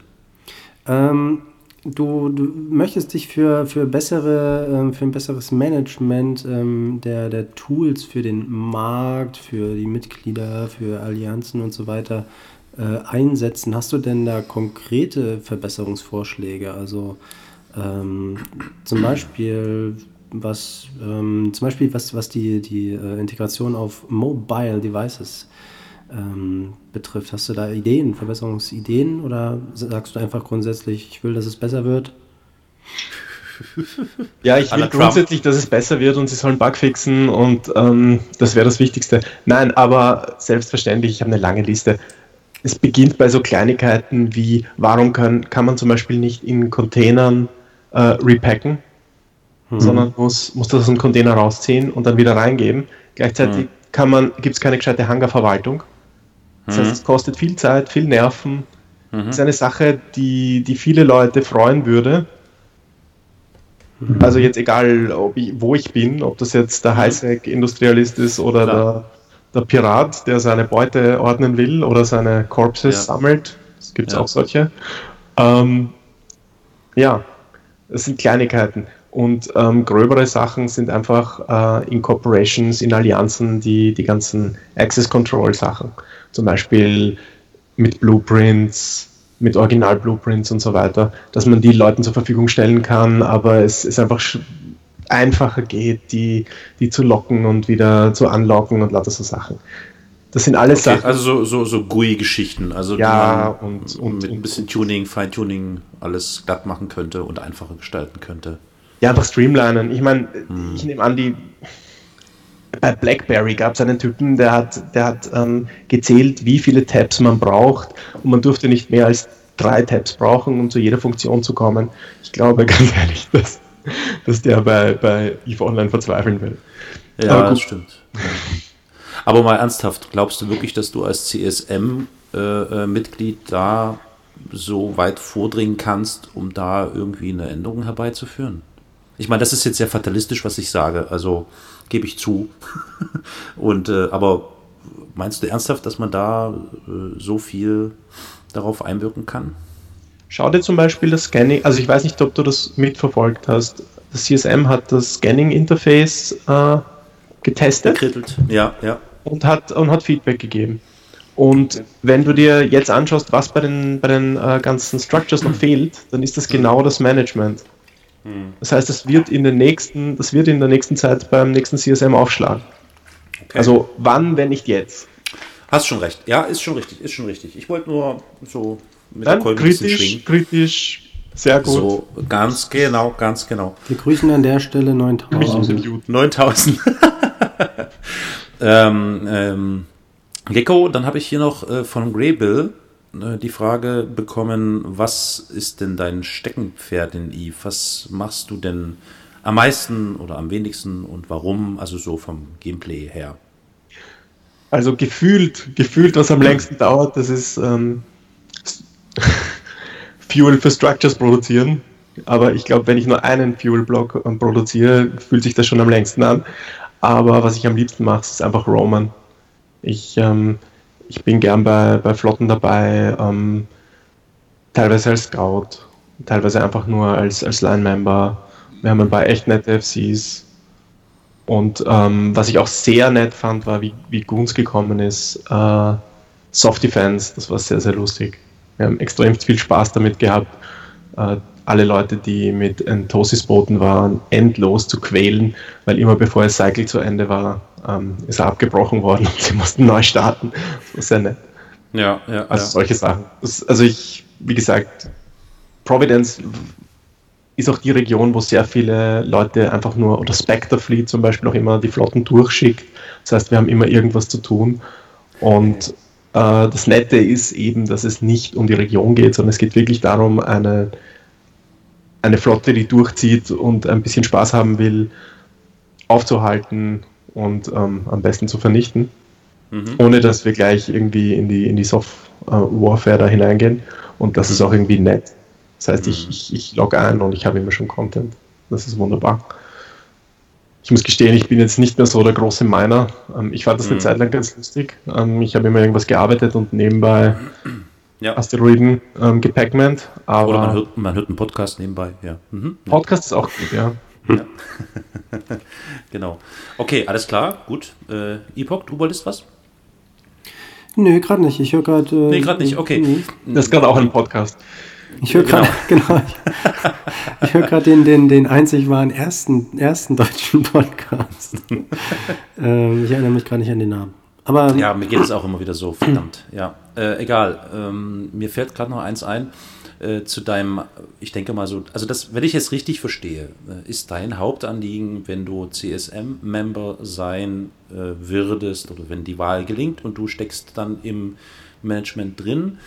B: Ähm, du, du möchtest dich für, für, bessere, ähm, für ein besseres Management ähm, der, der Tools für den Markt, für die Mitglieder, für Allianzen und so weiter äh, einsetzen. Hast du denn da konkrete Verbesserungsvorschläge? Also ähm, zum Beispiel was ähm, zum Beispiel was, was die, die äh, Integration auf Mobile Devices ähm, betrifft. Hast du da Ideen, Verbesserungsideen oder sagst du einfach grundsätzlich, ich will, dass es besser wird?
D: Ja, ich will grundsätzlich, dass es besser wird und sie sollen Bug fixen und ähm, das wäre das Wichtigste. Nein, aber selbstverständlich, ich habe eine lange Liste. Es beginnt bei so Kleinigkeiten wie, warum können, kann man zum Beispiel nicht in Containern äh, repacken, mhm. sondern muss, muss das aus dem Container rausziehen und dann wieder reingeben. Gleichzeitig mhm. gibt es keine gescheite Hangarverwaltung. Das heißt, mhm. es kostet viel Zeit, viel Nerven. Mhm. Das ist eine Sache, die, die viele Leute freuen würde. Mhm. Also jetzt egal, ich, wo ich bin, ob das jetzt der mhm. Highsec-Industrialist ist oder der, der, Pirat, der seine Beute ordnen will oder seine Corpses ja. sammelt. Es gibt ja. auch solche. Ähm, ja, das sind Kleinigkeiten. Und ähm, gröbere Sachen sind einfach äh, in Corporations, in Allianzen, die, die ganzen Access Control Sachen zum Beispiel mit Blueprints, mit Original-Blueprints und so weiter, dass man die Leuten zur Verfügung stellen kann, aber es ist einfach einfacher geht, die, die zu locken und wieder zu anlocken und lauter so Sachen. Das sind alles okay, Sachen.
C: Also so, so, so GUI-Geschichten, also
D: ja, und, und,
C: mit ein bisschen Tuning, Feintuning alles glatt machen könnte und einfacher gestalten könnte.
D: Ja, einfach streamlinen. Ich meine, hm. ich nehme an, die bei BlackBerry gab es einen Typen, der hat, der hat ähm, gezählt, wie viele Tabs man braucht und man durfte nicht mehr als drei Tabs brauchen, um zu jeder Funktion zu kommen. Ich glaube ganz ehrlich, dass, dass der bei, bei EVE Online verzweifeln will.
C: Ja, das stimmt. Aber mal ernsthaft, glaubst du wirklich, dass du als CSM-Mitglied äh, äh da so weit vordringen kannst, um da irgendwie eine Änderung herbeizuführen? Ich meine, das ist jetzt sehr fatalistisch, was ich sage. Also gebe ich zu. Und äh, aber meinst du ernsthaft, dass man da äh, so viel darauf einwirken kann?
D: Schau dir zum Beispiel das Scanning, also ich weiß nicht, ob du das mitverfolgt hast. Das CSM hat das Scanning-Interface äh, getestet.
C: Gekrittelt, ja, ja.
D: Und hat, und hat Feedback gegeben. Und wenn du dir jetzt anschaust, was bei den, bei den äh, ganzen Structures noch fehlt, dann ist das genau das Management. Hm. Das heißt, das wird in den nächsten, das wird in der nächsten Zeit beim nächsten CSM aufschlagen. Okay. Also wann, wenn nicht jetzt?
C: Hast schon recht. Ja, ist schon richtig, ist schon richtig. Ich wollte nur so
D: mit Dann der kritisch, kritisch, sehr gut. So,
C: ganz genau, ganz genau.
B: Wir grüßen an der Stelle 9000.
C: 9000. ähm, ähm, Gecko, dann habe ich hier noch äh, von Greybill die Frage bekommen, was ist denn dein Steckenpferd in Eve? Was machst du denn am meisten oder am wenigsten und warum? Also so vom Gameplay her.
D: Also gefühlt, gefühlt, was am längsten dauert, das ist ähm, Fuel für Structures produzieren. Aber ich glaube, wenn ich nur einen Fuel-Block ähm, produziere, fühlt sich das schon am längsten an. Aber was ich am liebsten mache, ist einfach Roman. Ich ähm, ich bin gern bei, bei Flotten dabei, ähm, teilweise als Scout, teilweise einfach nur als, als Line-Member. Wir haben ein paar echt nette FCs. Und ähm, was ich auch sehr nett fand, war, wie, wie Goons gekommen ist. Äh, Soft Defense, das war sehr, sehr lustig. Wir haben extrem viel Spaß damit gehabt, äh, alle Leute, die mit Entosis-Booten waren, endlos zu quälen, weil immer bevor das Cycle zu Ende war, ähm, ist er abgebrochen worden und sie mussten neu starten. Das war sehr nett.
C: Ja, ja.
D: Also
C: ja.
D: solche Sachen. Das, also ich, wie gesagt, Providence ist auch die Region, wo sehr viele Leute einfach nur, oder Spectre Fleet zum Beispiel auch immer die Flotten durchschickt. Das heißt, wir haben immer irgendwas zu tun. Und äh, das Nette ist eben, dass es nicht um die Region geht, sondern es geht wirklich darum, eine, eine Flotte, die durchzieht und ein bisschen Spaß haben will, aufzuhalten und ähm, am besten zu vernichten. Mhm. Ohne dass wir gleich irgendwie in die, in die Soft äh, Warfare da hineingehen. Und das ist auch irgendwie nett. Das heißt, ich, mhm. ich, ich logge ein und ich habe immer schon Content. Das ist wunderbar. Ich muss gestehen, ich bin jetzt nicht mehr so der große Miner. Ähm, ich fand das eine mhm. Zeit lang ganz lustig. Ähm, ich habe immer irgendwas gearbeitet und nebenbei ja. Asteroiden ähm, gepackment.
C: Aber Oder man hört, man hört einen Podcast nebenbei, ja.
D: Mhm. Podcast ist auch gut, ja. ja.
C: genau. Okay, alles klar, gut. Äh, Epoch, du wolltest was?
B: Nö, gerade nicht. Ich höre gerade. Äh,
C: nee, gerade nicht, okay. Nee.
D: Das ist gerade auch ein Podcast.
B: Ich höre gerade genau. genau. ich, ich höre gerade den, den, den einzig wahren ersten, ersten deutschen Podcast. ähm, ich erinnere mich gerade nicht an den Namen. Aber,
C: ja, mir geht es auch immer wieder so, verdammt. Ja, äh, egal. Ähm, mir fällt gerade noch eins ein äh, zu deinem, ich denke mal so, also das, wenn ich es richtig verstehe, äh, ist dein Hauptanliegen, wenn du CSM-Member sein äh, würdest oder wenn die Wahl gelingt und du steckst dann im Management drin,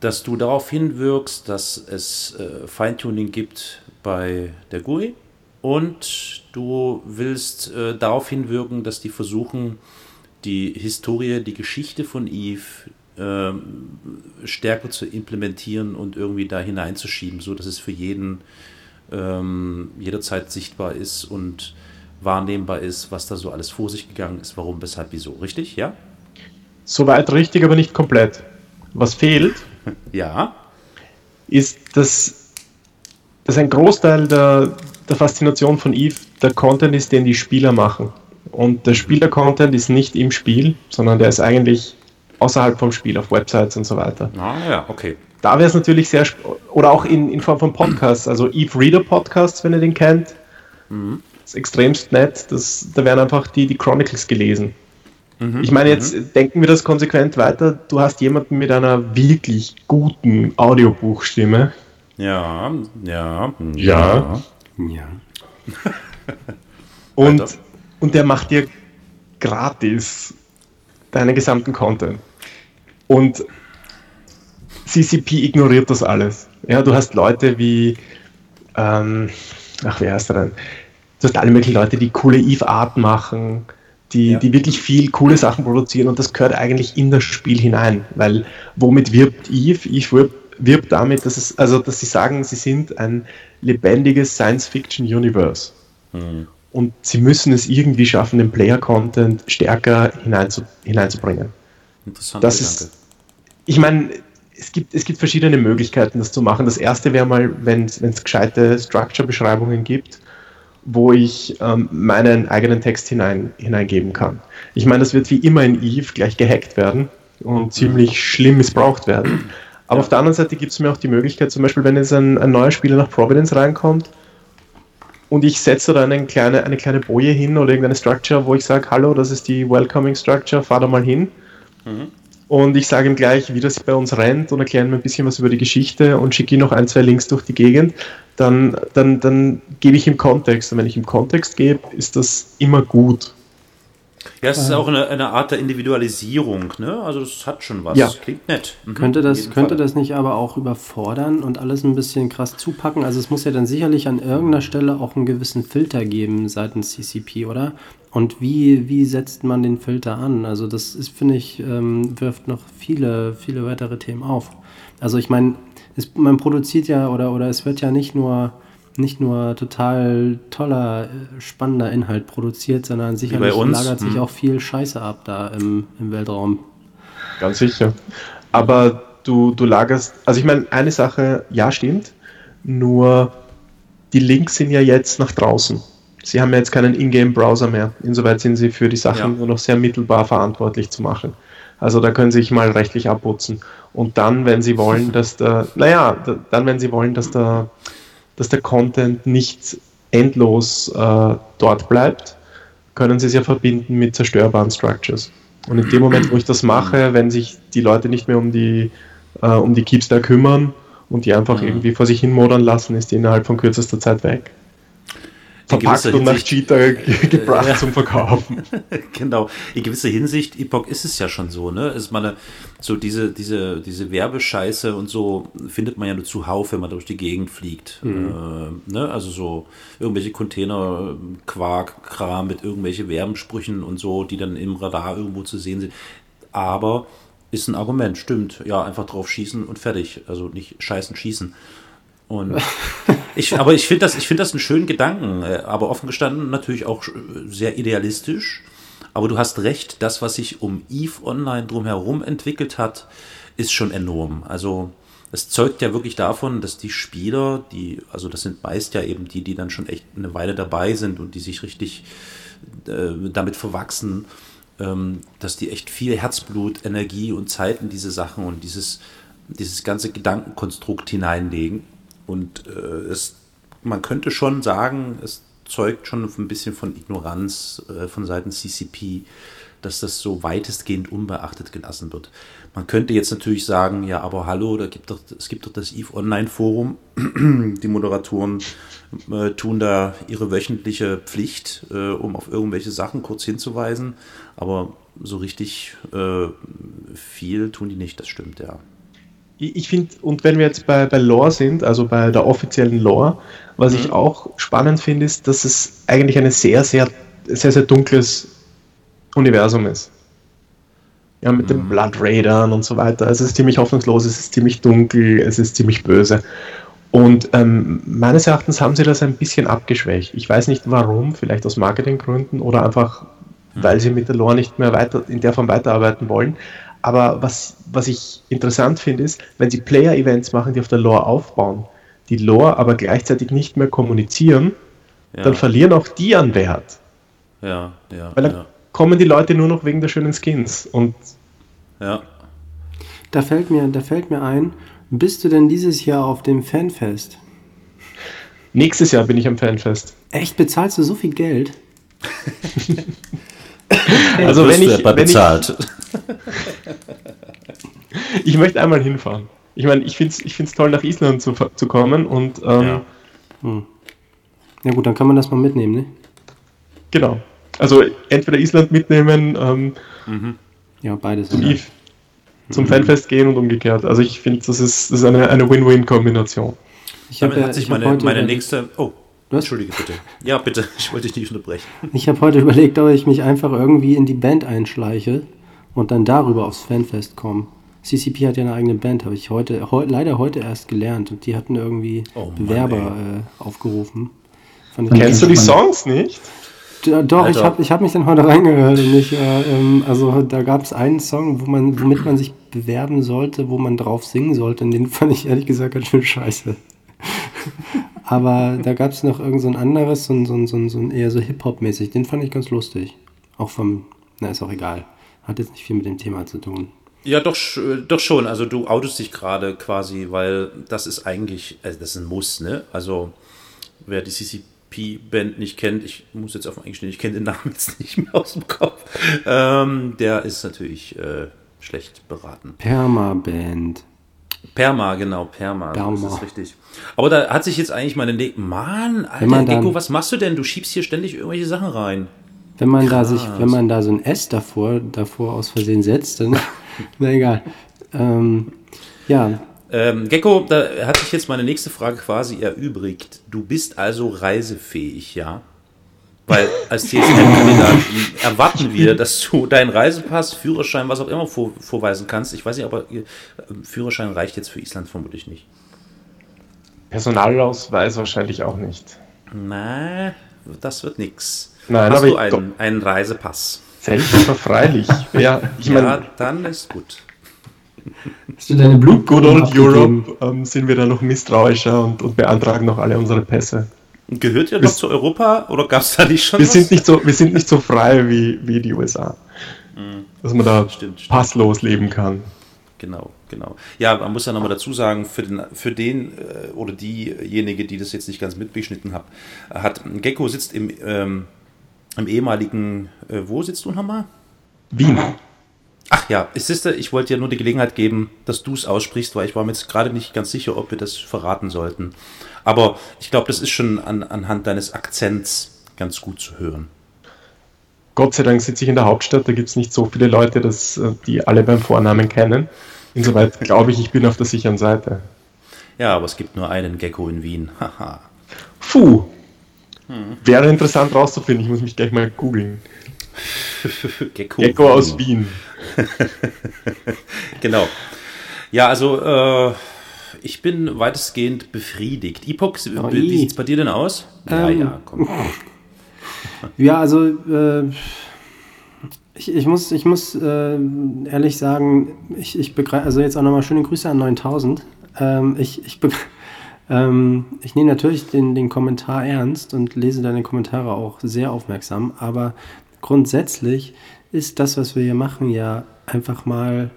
C: dass du darauf hinwirkst, dass es äh, Feintuning gibt bei der GUI und du willst äh, darauf hinwirken, dass die versuchen, die Historie, die Geschichte von Eve äh, stärker zu implementieren und irgendwie da hineinzuschieben, so dass es für jeden ähm, jederzeit sichtbar ist und wahrnehmbar ist, was da so alles vor sich gegangen ist, warum, weshalb, wieso. Richtig, ja?
D: Soweit richtig, aber nicht komplett. Was fehlt,
C: ja.
D: ist, dass, dass ein Großteil der, der Faszination von Eve der Content ist, den die Spieler machen. Und der Spieler-Content ist nicht im Spiel, sondern der ist eigentlich außerhalb vom Spiel, auf Websites und so weiter.
C: Ah ja, okay.
D: Da wäre es natürlich sehr, oder auch in, in Form von Podcasts, also Eve Reader Podcasts, wenn ihr den kennt. Mhm. Das ist extremst nett, das, da werden einfach die, die Chronicles gelesen. Mhm, ich meine, jetzt mhm. denken wir das konsequent weiter. Du hast jemanden mit einer wirklich guten Audiobuchstimme.
C: Ja, ja,
D: ja. Ja. und, und der macht dir gratis deinen gesamten Content. Und CCP ignoriert das alles. Ja, du hast Leute wie, ähm, ach, wer heißt der denn? Du hast alle möglichen Leute, die coole Eve-Art machen, die, ja. die wirklich viel coole Sachen produzieren und das gehört eigentlich in das Spiel hinein, weil womit wirbt Eve? Eve wirbt, wirbt damit, dass es, also dass sie sagen, sie sind ein lebendiges Science-Fiction-Universe. Mhm. Und sie müssen es irgendwie schaffen, den Player-Content stärker hineinzu, hineinzubringen. Interessant. Das ist, ich meine, es gibt, es gibt verschiedene Möglichkeiten, das zu machen. Das erste wäre mal, wenn es gescheite Structure-Beschreibungen gibt, wo ich ähm, meinen eigenen Text hinein, hineingeben kann. Ich meine, das wird wie immer in Eve gleich gehackt werden und ziemlich schlimm missbraucht werden. Aber ja. auf der anderen Seite gibt es mir auch die Möglichkeit, zum Beispiel, wenn jetzt ein, ein neuer Spieler nach Providence reinkommt und ich setze da eine kleine, eine kleine Boje hin oder irgendeine Structure, wo ich sage, hallo, das ist die Welcoming Structure, fahr da mal hin. Mhm. Und ich sage ihm gleich, wie das bei uns rennt und erkläre ihm ein bisschen was über die Geschichte und schicke ihm noch ein, zwei Links durch die Gegend. Dann, dann, dann gebe ich ihm Kontext. Und wenn ich ihm Kontext gebe, ist das immer gut.
C: Ja, es ist auch eine, eine Art der Individualisierung, ne? Also das hat schon was. Ja. Klingt nett.
B: Mhm. Könnte, das, könnte das nicht aber auch überfordern und alles ein bisschen krass zupacken? Also es muss ja dann sicherlich an irgendeiner Stelle auch einen gewissen Filter geben seitens CCP, oder? Und wie, wie setzt man den Filter an? Also das ist, finde ich, ähm, wirft noch viele, viele weitere Themen auf. Also ich meine, man produziert ja oder, oder es wird ja nicht nur nicht nur total toller, äh, spannender Inhalt produziert, sondern sicherlich lagert sich hm. auch viel Scheiße ab da im, im Weltraum.
D: Ganz sicher. Aber du, du lagerst, also ich meine, eine Sache, ja, stimmt, nur die Links sind ja jetzt nach draußen. sie haben ja jetzt keinen Ingame-Browser mehr. Insoweit sind sie für die Sachen ja. nur noch sehr mittelbar verantwortlich zu machen. Also da können sie sich mal rechtlich abputzen. Und dann, wenn sie wollen, dass der, naja, dann, wenn sie wollen, dass der, dass der Content nicht endlos äh, dort bleibt, können sie es ja verbinden mit zerstörbaren Structures. Und in dem Moment, wo ich das mache, wenn sich die Leute nicht mehr um die, äh, um die Keeps da kümmern und die einfach mhm. irgendwie vor sich hin modern lassen, ist die innerhalb von kürzester Zeit weg verpackt und nach Cheetah gebracht äh, zum Verkaufen.
C: genau. In gewisser Hinsicht, Epoch ist es ja schon so, ne? Ist meine, so diese, diese, diese Werbescheiße und so findet man ja nur zuhauf, wenn man durch die Gegend fliegt. Mhm. Äh, ne? Also so irgendwelche Container, Quark, Kram mit irgendwelche Werbensprüchen und so, die dann im Radar irgendwo zu sehen sind. Aber ist ein Argument, stimmt. Ja, einfach drauf schießen und fertig. Also nicht scheißen, schießen. Und ich, aber ich finde das, ich finde das einen schönen Gedanken, äh, aber offen gestanden natürlich auch sehr idealistisch. Aber du hast recht, das, was sich um Eve Online drumherum entwickelt hat, ist schon enorm. Also es zeugt ja wirklich davon, dass die Spieler, die, also das sind meist ja eben die, die dann schon echt eine Weile dabei sind und die sich richtig äh, damit verwachsen, ähm, dass die echt viel Herzblut, Energie und Zeit in diese Sachen und dieses, dieses ganze Gedankenkonstrukt hineinlegen. Und äh, es, man könnte schon sagen, es zeugt schon ein bisschen von Ignoranz äh, von Seiten CCP, dass das so weitestgehend unbeachtet gelassen wird. Man könnte jetzt natürlich sagen, ja, aber hallo, da gibt doch, es gibt doch das EVE Online Forum. Die Moderatoren äh, tun da ihre wöchentliche Pflicht, äh, um auf irgendwelche Sachen kurz hinzuweisen. Aber so richtig äh, viel tun die nicht, das stimmt, ja
D: ich finde, und wenn wir jetzt bei, bei Lore sind, also bei der offiziellen Lore, was mhm. ich auch spannend finde, ist, dass es eigentlich ein sehr, sehr, sehr, sehr dunkles Universum ist. Ja, mit mhm. den Blood Raidern und so weiter. Es ist ziemlich hoffnungslos, es ist ziemlich dunkel, es ist ziemlich böse. Und ähm, meines Erachtens haben sie das ein bisschen abgeschwächt. Ich weiß nicht warum, vielleicht aus Marketinggründen oder einfach, mhm. weil sie mit der Lore nicht mehr weiter in der Form weiterarbeiten wollen. Aber was, was ich interessant finde, ist, wenn sie Player-Events machen, die auf der Lore aufbauen, die Lore aber gleichzeitig nicht mehr kommunizieren, ja. dann verlieren auch die an Wert.
C: Ja, ja.
D: Weil dann
C: ja.
D: kommen die Leute nur noch wegen der schönen Skins. Und
C: ja.
B: Da fällt mir, da fällt mir ein, bist du denn dieses Jahr auf dem Fanfest?
D: Nächstes Jahr bin ich am Fanfest.
B: Echt? Bezahlst du so viel Geld?
C: also wenn ich, wenn bezahlt.
D: Ich, möchte einmal hinfahren. Ich meine, ich finde es ich find's toll, nach Island zu, zu kommen und ähm,
B: ja. Hm. ja gut, dann kann man das mal mitnehmen, ne?
D: Genau. Also entweder Island mitnehmen, ähm,
B: mhm. ja, beides.
D: Zum, ja. zum mhm. Fanfest gehen und umgekehrt. Also ich finde, das ist, das ist eine, eine Win-Win-Kombination.
C: Ich Damit hat sich meine, meine nächste. Oh, was? Entschuldige bitte. Ja, bitte. Ich wollte dich nicht unterbrechen.
B: Ich habe heute überlegt, ob ich mich einfach irgendwie in die Band einschleiche und dann darüber aufs Fanfest komme. CCP hat ja eine eigene Band, habe ich heute, heu, leider heute erst gelernt und die hatten irgendwie oh Mann, Bewerber äh, aufgerufen.
D: Kennst du die Songs nicht?
B: Ja, doch, Alter. ich habe ich hab mich dann heute reingehört und ich, äh, ähm, also da gab es einen Song, wo man, womit man sich bewerben sollte, wo man drauf singen sollte und den fand ich ehrlich gesagt ganz schön scheiße. Aber da gab es noch irgend so ein anderes, so ein, so ein, so ein, so ein eher so Hip-Hop-mäßig. Den fand ich ganz lustig. Auch vom, na ist auch egal. Hat jetzt nicht viel mit dem Thema zu tun.
C: Ja, doch, doch schon. Also du outest dich gerade quasi, weil das ist eigentlich, also das ist ein Muss, ne? Also wer die CCP-Band nicht kennt, ich muss jetzt auf Englisch, ich kenne den Namen jetzt nicht mehr aus dem Kopf, ähm, der ist natürlich äh, schlecht beraten.
B: Perma-Band.
C: Perma, genau, Perma, Perma. das ist richtig. Aber da hat sich jetzt eigentlich meine ne Mann, Alter, Gecko, was machst du denn? Du schiebst hier ständig irgendwelche Sachen rein.
B: Wenn man Krass. da sich, wenn man da so ein S davor, davor aus Versehen setzt, dann, na egal. Ähm, ja.
C: Ähm, Gecko, da hat sich jetzt meine nächste Frage quasi erübrigt. Du bist also reisefähig, ja? Weil als TSM-Kandidat erwarten wir, dass du deinen Reisepass, Führerschein, was auch immer vor, vorweisen kannst. Ich weiß nicht, aber äh, Führerschein reicht jetzt für Island vermutlich nicht.
D: Personalausweis wahrscheinlich auch nicht.
C: Na, das wird nix.
D: Nein,
C: Hast du einen, einen Reisepass?
D: Selbstverfreilich. ja,
C: ich meine, ja, dann ist gut.
D: Hast du deine Blut Good Old Europe ähm, sind wir da noch misstrauischer und, und beantragen noch alle unsere Pässe.
C: Gehört ihr noch zu Europa oder gab es da nicht schon
D: wir was? Sind nicht so, wir sind nicht so frei wie, wie die USA. Mhm. Dass man da stimmt, stimmt. passlos leben kann.
C: Genau, genau. Ja, man muss ja nochmal dazu sagen, für den, für den äh, oder diejenige, die das jetzt nicht ganz mitbeschnitten hat, hat Gecko sitzt im, ähm, im ehemaligen, äh, wo sitzt du nochmal?
D: Wien.
C: Ach ja, es ist, ich wollte dir nur die Gelegenheit geben, dass du es aussprichst, weil ich war mir jetzt gerade nicht ganz sicher, ob wir das verraten sollten. Aber ich glaube, das ist schon an, anhand deines Akzents ganz gut zu hören.
D: Gott sei Dank sitze ich in der Hauptstadt, da gibt es nicht so viele Leute, dass, äh, die alle beim Vornamen kennen. Insoweit glaube ich, ich bin auf der sicheren Seite.
C: Ja, aber es gibt nur einen Gecko in Wien. Haha.
D: Puh. Hm. Wäre interessant rauszufinden, ich muss mich gleich mal googeln. Gecko, Gecko aus Wien.
C: genau. Ja, also äh, ich bin weitestgehend befriedigt. Epox, oh, wie sieht es bei dir denn aus?
B: Ja, ähm, ja, komm. Ja, also äh, ich, ich, muss, ich muss äh, ehrlich sagen, ich, ich begreife, also jetzt auch nochmal schöne Grüße an 9000. Ähm, ich, ich, ähm, ich nehme natürlich den, den Kommentar ernst und lese deine Kommentare auch sehr aufmerksam, aber grundsätzlich ist das, was wir hier machen, ja einfach mal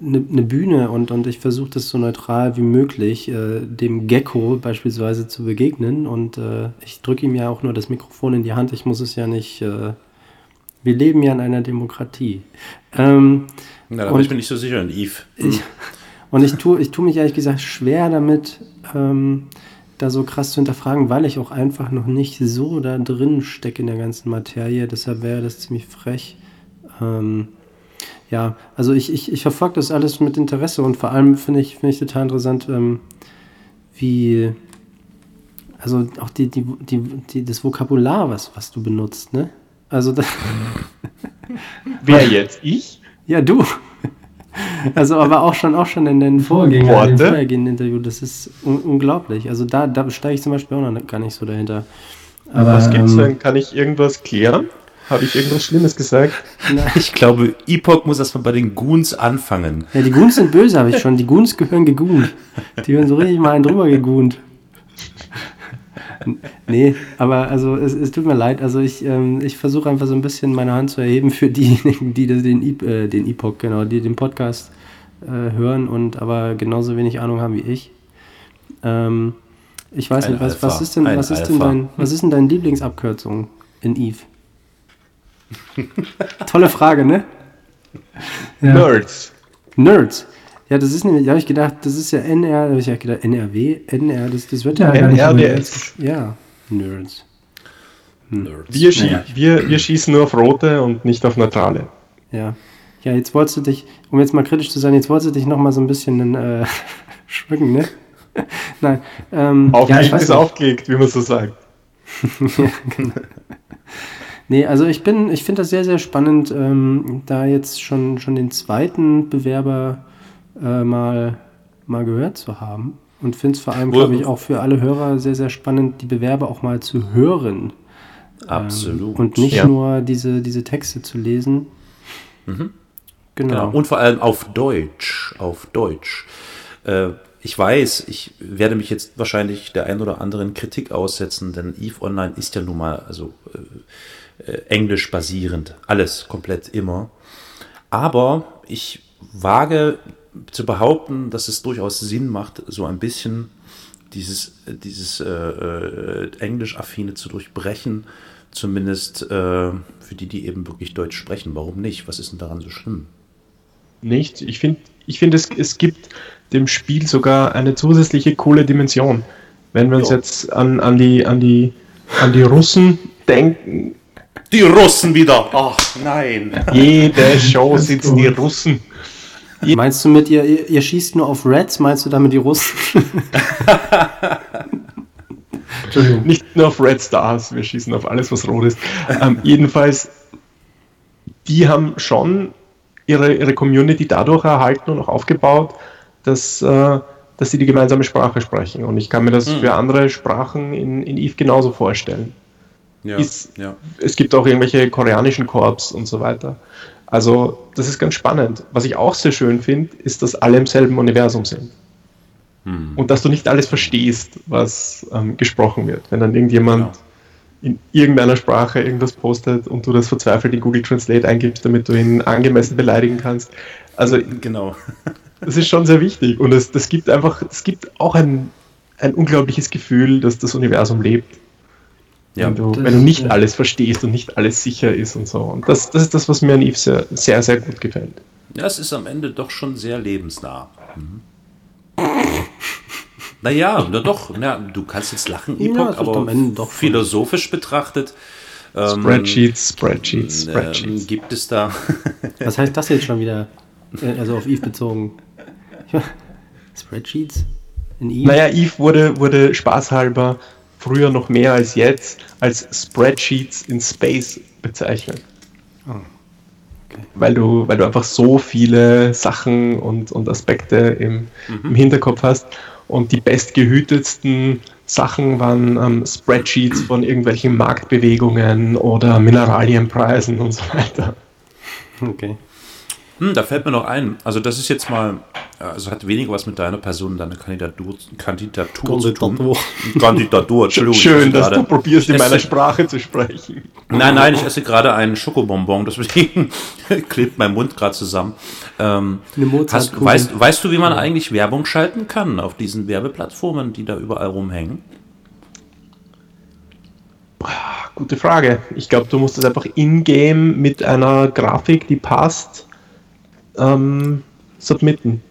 B: eine, eine Bühne und, und ich versuche das so neutral wie möglich äh, dem Gecko beispielsweise zu begegnen und äh, ich drücke ihm ja auch nur das Mikrofon in die Hand, ich muss es ja nicht, äh, wir leben ja in einer Demokratie.
C: Ähm, Na, da bin ich mir nicht so sicher, Yves.
B: Ich, und ich tue ich tu mich ehrlich gesagt schwer damit, ähm, da so krass zu hinterfragen, weil ich auch einfach noch nicht so da drin stecke in der ganzen Materie. Deshalb wäre das ziemlich frech. Ähm, ja, also ich, ich, ich verfolge das alles mit Interesse und vor allem finde ich, find ich total interessant, ähm, wie, also auch die, die, die, die, das Vokabular, was, was du benutzt, ne? Also das
D: Wer jetzt? Ich?
B: Ja, du. Also, aber auch schon, auch schon in den in vorhergehenden Interview, das ist un unglaublich. Also da, da steige ich zum Beispiel auch noch gar nicht so dahinter.
D: Aber, Was gibt's ähm, denn? Kann ich irgendwas klären? Habe ich irgendwas Schlimmes gesagt?
C: Nein. Ich glaube, Epoch muss erstmal bei den Goons anfangen.
B: Ja, die Goons sind böse, habe ich schon. Die Goons gehören gegoont. Die werden so richtig mal einen drüber gegoont. Nee, aber also es, es, tut mir leid. Also ich, ähm, ich versuche einfach so ein bisschen meine Hand zu erheben für diejenigen, die den, äh, den Epoch, genau, die den Podcast äh, hören und aber genauso wenig Ahnung haben wie ich. Ähm, ich weiß ein nicht, was, was, ist denn, was, ist denn dein, was ist denn deine Lieblingsabkürzung in Eve? Tolle Frage, ne?
D: Ja. Nerds.
B: Nerds. Ja, das ist nämlich, da habe ich gedacht, das ist ja NR, da habe ich ja gedacht, NRW, NR, das, das wird ja,
D: ja NRWS.
B: Ja, Nerds.
D: Nerds. Wir, schie naja. wir, wir schießen nur auf rote und nicht auf neutrale.
B: Ja. Ja, jetzt wolltest du dich, um jetzt mal kritisch zu sein, jetzt wolltest du dich nochmal so ein bisschen äh, schmücken, ne? Nein.
D: Ähm, Aufgelegt ja, ist aufgelegt, wie man so sagt. ja,
B: genau. Nee, also ich bin, ich finde das sehr, sehr spannend, ähm, da jetzt schon, schon den zweiten Bewerber äh, mal, mal gehört zu haben. Und finde es vor allem, glaube ich, auch für alle Hörer sehr, sehr spannend, die Bewerber auch mal zu hören.
C: Absolut.
B: Ähm, und nicht ja. nur diese, diese Texte zu lesen.
C: Mhm. Genau. genau. Und vor allem auf Deutsch. Auf Deutsch. Äh, ich weiß, ich werde mich jetzt wahrscheinlich der ein oder anderen Kritik aussetzen, denn Eve Online ist ja nun mal also äh, äh englisch basierend. Alles komplett immer. Aber ich wage zu behaupten, dass es durchaus Sinn macht, so ein bisschen dieses, dieses äh, äh, Englisch-Affine zu durchbrechen, zumindest äh, für die, die eben wirklich Deutsch sprechen. Warum nicht? Was ist denn daran so schlimm?
D: Nicht. Ich finde, ich find, es, es gibt dem Spiel sogar eine zusätzliche coole Dimension. Wenn wir uns jo. jetzt an, an, die, an, die, an die Russen denken.
C: Die Russen wieder! Ach nein!
D: Jede Show sitzen die Russen.
B: Meinst du mit ihr, ihr, ihr, schießt nur auf Reds, meinst du damit die Russen?
D: Entschuldigung. Nicht nur auf Red Stars, wir schießen auf alles, was rot ist. Ähm, jedenfalls, die haben schon ihre, ihre Community dadurch erhalten und auch aufgebaut, dass, äh, dass sie die gemeinsame Sprache sprechen. Und ich kann mir das mhm. für andere Sprachen in, in Eve genauso vorstellen. Ja, ist, ja. Es gibt auch irgendwelche koreanischen Korps und so weiter. Also das ist ganz spannend. Was ich auch sehr schön finde, ist, dass alle im selben Universum sind. hm. und dass du nicht alles verstehst, was ähm, gesprochen wird. Wenn dann irgendjemand genau. in irgendeiner Sprache irgendwas postet und du das verzweifelt in Google Translate eingibst, damit du ihn angemessen beleidigen kannst. Also genau. das ist schon sehr wichtig und es, das gibt einfach, es gibt auch ein, ein unglaubliches Gefühl, dass das Universum lebt. Ja, wenn, du, wenn du nicht alles verstehst und nicht alles sicher ist und so. Und das, das ist das, was mir an Eve sehr, sehr, sehr gut gefällt.
C: Ja, es ist am Ende doch schon sehr lebensnah. Mhm. naja, na doch, na, du kannst jetzt lachen, Epoch, ja, aber philosophisch betrachtet.
D: Ähm, Spreadsheets, Spreadsheets,
C: ähm, Spreadsheets. gibt es da.
B: Was heißt das jetzt schon wieder? Äh, also auf Eve bezogen. Spreadsheets?
D: In Eve? Naja, Eve wurde, wurde spaßhalber früher noch mehr als jetzt als Spreadsheets in Space bezeichnet. Oh. Okay. Weil, du, weil du einfach so viele Sachen und, und Aspekte im, mhm. im Hinterkopf hast. Und die bestgehütetsten Sachen waren ähm, Spreadsheets von irgendwelchen Marktbewegungen oder Mineralienpreisen und so weiter.
C: Okay. Hm, da fällt mir noch ein, also das ist jetzt mal, also hat weniger was mit deiner Person, deiner Kandidatur, Kandidatur zu tun.
D: Kandidatur, Entschuldigung. Schön, dass grade, du probierst, in meiner Sprache zu sprechen.
C: Nein, nein, ich esse gerade einen Schokobonbon, deswegen klebt mein Mund gerade zusammen. Ähm, hast, weißt, weißt du, wie man eigentlich Werbung schalten kann auf diesen Werbeplattformen, die da überall rumhängen?
D: Gute Frage. Ich glaube, du musst das einfach in-game mit einer Grafik, die passt, ähm, submitten.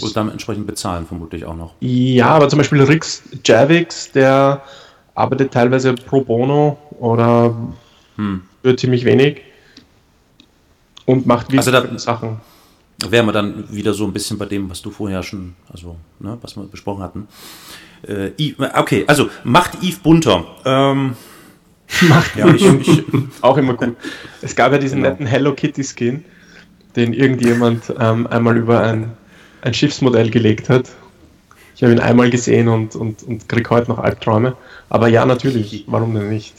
C: Und dann entsprechend bezahlen, vermutlich auch noch.
D: Ja, aber zum Beispiel Rix Javix, der arbeitet teilweise pro bono oder hm. für ziemlich wenig und macht
C: wieder also da, Sachen. Wären wir dann wieder so ein bisschen bei dem, was du vorher schon, also, ne, was wir besprochen hatten. Äh, okay, also macht Eve bunter. Ähm,
D: macht ja, ich, ich, auch immer gut. Es gab ja diesen genau. netten Hello Kitty Skin den irgendjemand ähm, einmal über ein, ein Schiffsmodell gelegt hat. Ich habe ihn einmal gesehen und, und, und kriege heute noch Albträume. Aber ja, natürlich, warum denn nicht?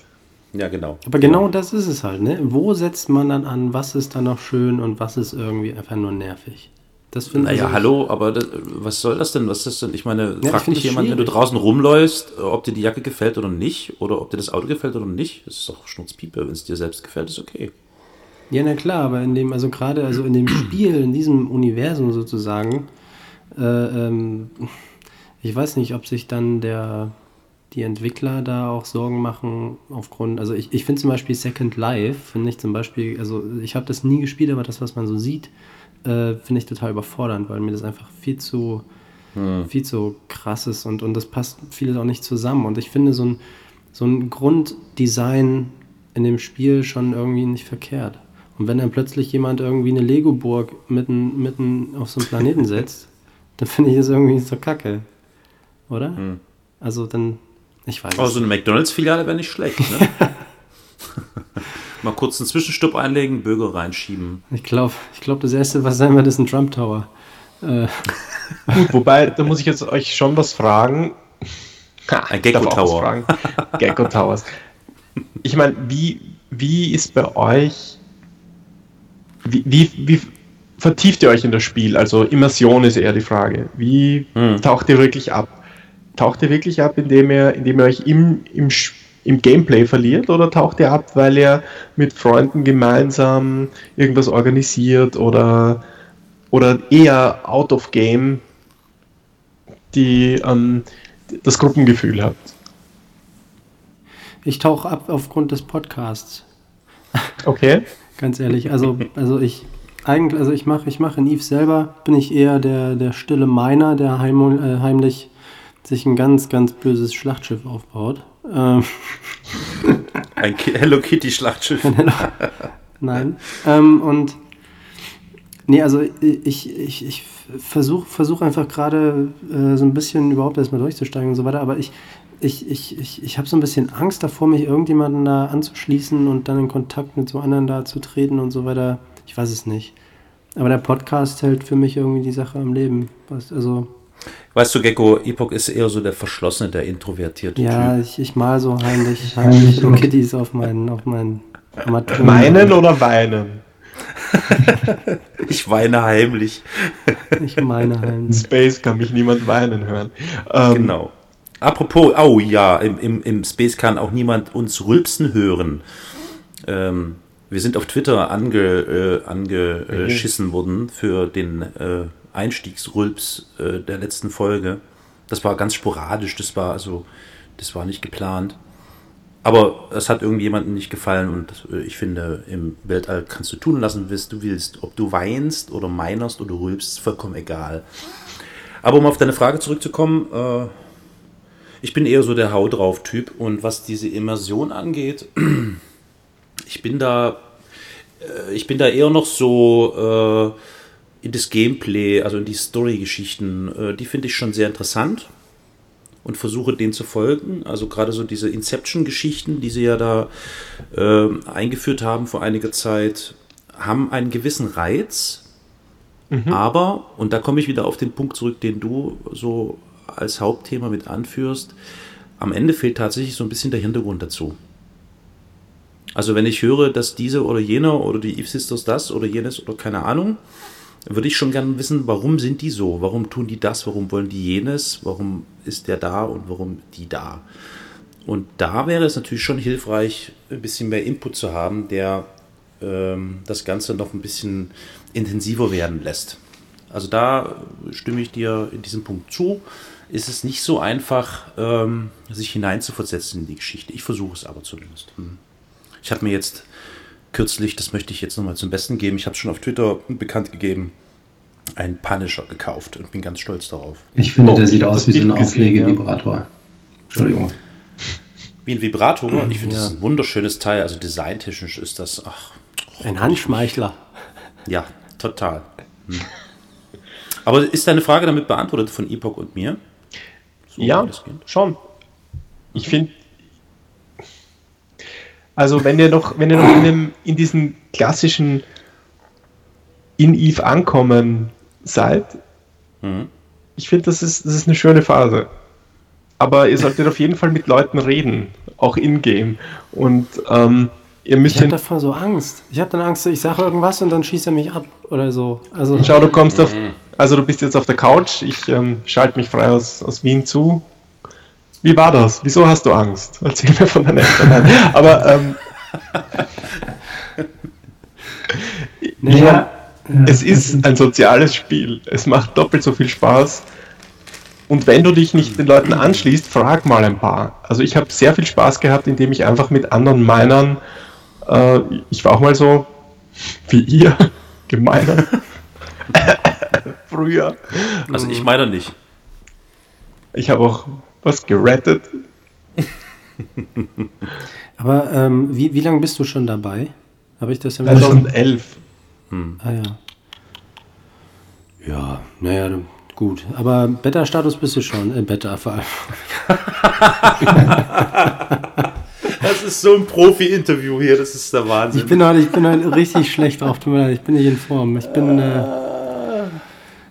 C: Ja, genau.
B: Aber genau das ist es halt, ne? Wo setzt man dann an, was ist dann noch schön und was ist irgendwie einfach nur nervig?
C: Das finde naja, also hallo, aber das, was soll das denn? Was ist das denn? Ich meine, ja, fragt dich jemand, wenn du draußen rumläufst, ob dir die Jacke gefällt oder nicht, oder ob dir das Auto gefällt oder nicht. Das ist doch Schnurzpiepe. Wenn es dir selbst gefällt, ist okay.
B: Ja, na klar, aber in dem, also gerade also in dem Spiel, in diesem Universum sozusagen, äh, ähm, ich weiß nicht, ob sich dann der, die Entwickler da auch Sorgen machen aufgrund, also ich, ich finde zum Beispiel Second Life, finde ich zum Beispiel, also ich habe das nie gespielt, aber das, was man so sieht, äh, finde ich total überfordernd, weil mir das einfach viel zu, hm. viel zu krass ist und, und das passt vieles auch nicht zusammen. Und ich finde so ein, so ein Grunddesign in dem Spiel schon irgendwie nicht verkehrt. Und wenn dann plötzlich jemand irgendwie eine Lego-Burg mitten, mitten auf so einen Planeten setzt, dann finde ich das irgendwie so kacke. Oder? Hm. Also dann, ich weiß
C: Aber so eine McDonalds-Filiale wäre nicht schlecht, ne? Mal kurz einen Zwischenstopp einlegen, Bürger reinschieben.
B: Ich glaube, ich glaub, das erste, was sein wird, ist ein Trump Tower.
D: Äh. Gut, wobei, da muss ich jetzt euch schon was fragen.
C: ein Gecko Tower.
D: Gecko Towers. Ich meine, wie, wie ist bei euch wie, wie, wie vertieft ihr euch in das Spiel? Also Immersion ist eher die Frage. Wie hm. taucht ihr wirklich ab? Taucht ihr wirklich ab, indem ihr, indem ihr euch im, im, im Gameplay verliert oder taucht ihr ab, weil ihr mit Freunden gemeinsam irgendwas organisiert oder, oder eher out of game die, ähm, das Gruppengefühl habt?
B: Ich tauche ab aufgrund des Podcasts.
D: Okay.
B: Ganz ehrlich, also, also ich eigentlich, also ich mache ich mache in Eve selber, bin ich eher der, der stille Miner, der heim, äh, heimlich sich ein ganz, ganz böses Schlachtschiff aufbaut. Ähm,
C: ein Hello Kitty Schlachtschiff.
B: Nein. Ähm, und nee, also ich, ich, ich versuche versuch einfach gerade äh, so ein bisschen überhaupt erstmal durchzusteigen und so weiter, aber ich, ich, ich, ich, ich habe so ein bisschen Angst davor, mich irgendjemanden da anzuschließen und dann in Kontakt mit so anderen da zu treten und so weiter. Ich weiß es nicht. Aber der Podcast hält für mich irgendwie die Sache am Leben. Also.
C: Weißt du, Gecko, Epoch ist eher so der verschlossene, der introvertierte
B: ja, Typ. Ja, ich, ich mal so heimlich, heimlich so Kitties auf meinen, auf meinen
D: Meinen oder weinen?
C: ich weine heimlich.
B: Ich meine heimlich.
D: Space kann mich niemand weinen hören.
C: Ähm, genau. Apropos, oh ja, im, im, im Space kann auch niemand uns rülpsen hören. Ähm, wir sind auf Twitter ange, äh, angeschissen mhm. worden für den äh, Einstiegsrülps äh, der letzten Folge. Das war ganz sporadisch, das war also, das war nicht geplant. Aber es hat irgendjemandem nicht gefallen und äh, ich finde, im Weltall kannst du tun lassen, was du willst. Ob du weinst oder meinerst oder rülpst, vollkommen egal. Aber um auf deine Frage zurückzukommen, äh, ich bin eher so der Hau drauf Typ und was diese Immersion angeht, ich bin da, äh, ich bin da eher noch so äh, in das Gameplay, also in die Story-Geschichten, äh, die finde ich schon sehr interessant und versuche denen zu folgen. Also gerade so diese Inception-Geschichten, die sie ja da äh, eingeführt haben vor einiger Zeit, haben einen gewissen Reiz. Mhm. Aber, und da komme ich wieder auf den Punkt zurück, den du so als Hauptthema mit anführst, am Ende fehlt tatsächlich so ein bisschen der Hintergrund dazu. Also wenn ich höre, dass diese oder jener oder die Eve Sisters das oder jenes oder keine Ahnung, würde ich schon gerne wissen, warum sind die so? Warum tun die das? Warum wollen die jenes? Warum ist der da und warum die da? Und da wäre es natürlich schon hilfreich, ein bisschen mehr Input zu haben, der ähm, das Ganze noch ein bisschen intensiver werden lässt. Also da stimme ich dir in diesem Punkt zu. Ist es nicht so einfach, ähm, sich hineinzuversetzen in die Geschichte. Ich versuche es aber zumindest. Hm. Ich habe mir jetzt kürzlich, das möchte ich jetzt nochmal zum Besten geben, ich habe es schon auf Twitter bekannt gegeben, einen Punisher gekauft und bin ganz stolz darauf.
B: Ich finde, oh, der sieht aus wie so ein Auflegevibrator. Entschuldigung.
C: Wie ein Vibrator? Ich finde, ja. das ist ein wunderschönes Teil. Also designtechnisch ist das. Ach,
B: ein Handschmeichler.
C: Ja, total. Hm. Aber ist deine Frage damit beantwortet von Epoch und mir?
D: So, ja, schon. Ich finde, also wenn ihr noch, wenn ihr noch in, dem, in diesem klassischen in Eve ankommen seid, mhm. ich finde, das ist, das ist eine schöne Phase. Aber ihr solltet auf jeden Fall mit Leuten reden, auch in-game. Und ähm, ihr müsst.
B: Ich habe davor so Angst. Ich habe dann Angst, ich sage irgendwas und dann schießt er mich ab oder so.
D: Also Schau, du kommst auf. Mhm. Also du bist jetzt auf der Couch, ich ähm, schalte mich frei aus, aus Wien zu. Wie war das? Wieso hast du Angst? Erzähl mir von deiner Eltern. Aber ähm, naja, ja, es ist ein soziales Spiel. Es macht doppelt so viel Spaß. Und wenn du dich nicht den Leuten anschließt, frag mal ein paar. Also ich habe sehr viel Spaß gehabt, indem ich einfach mit anderen Meinern, äh, ich war auch mal so wie ihr, gemeiner. Früher.
C: Also ich meine nicht.
D: Ich habe auch was gerettet.
B: Aber ähm, wie, wie lange bist du schon dabei? Habe ich das
D: ja 2011.
B: Hm. Ah ja. Ja, naja, gut. Aber Beta-Status bist du schon. Äh, Beta vor allem.
C: das ist so ein Profi-Interview hier, das ist der Wahnsinn.
B: Ich bin heute, ich bin heute richtig schlecht drauf, tut mir leid, ich bin nicht in Form. Ich bin. Äh,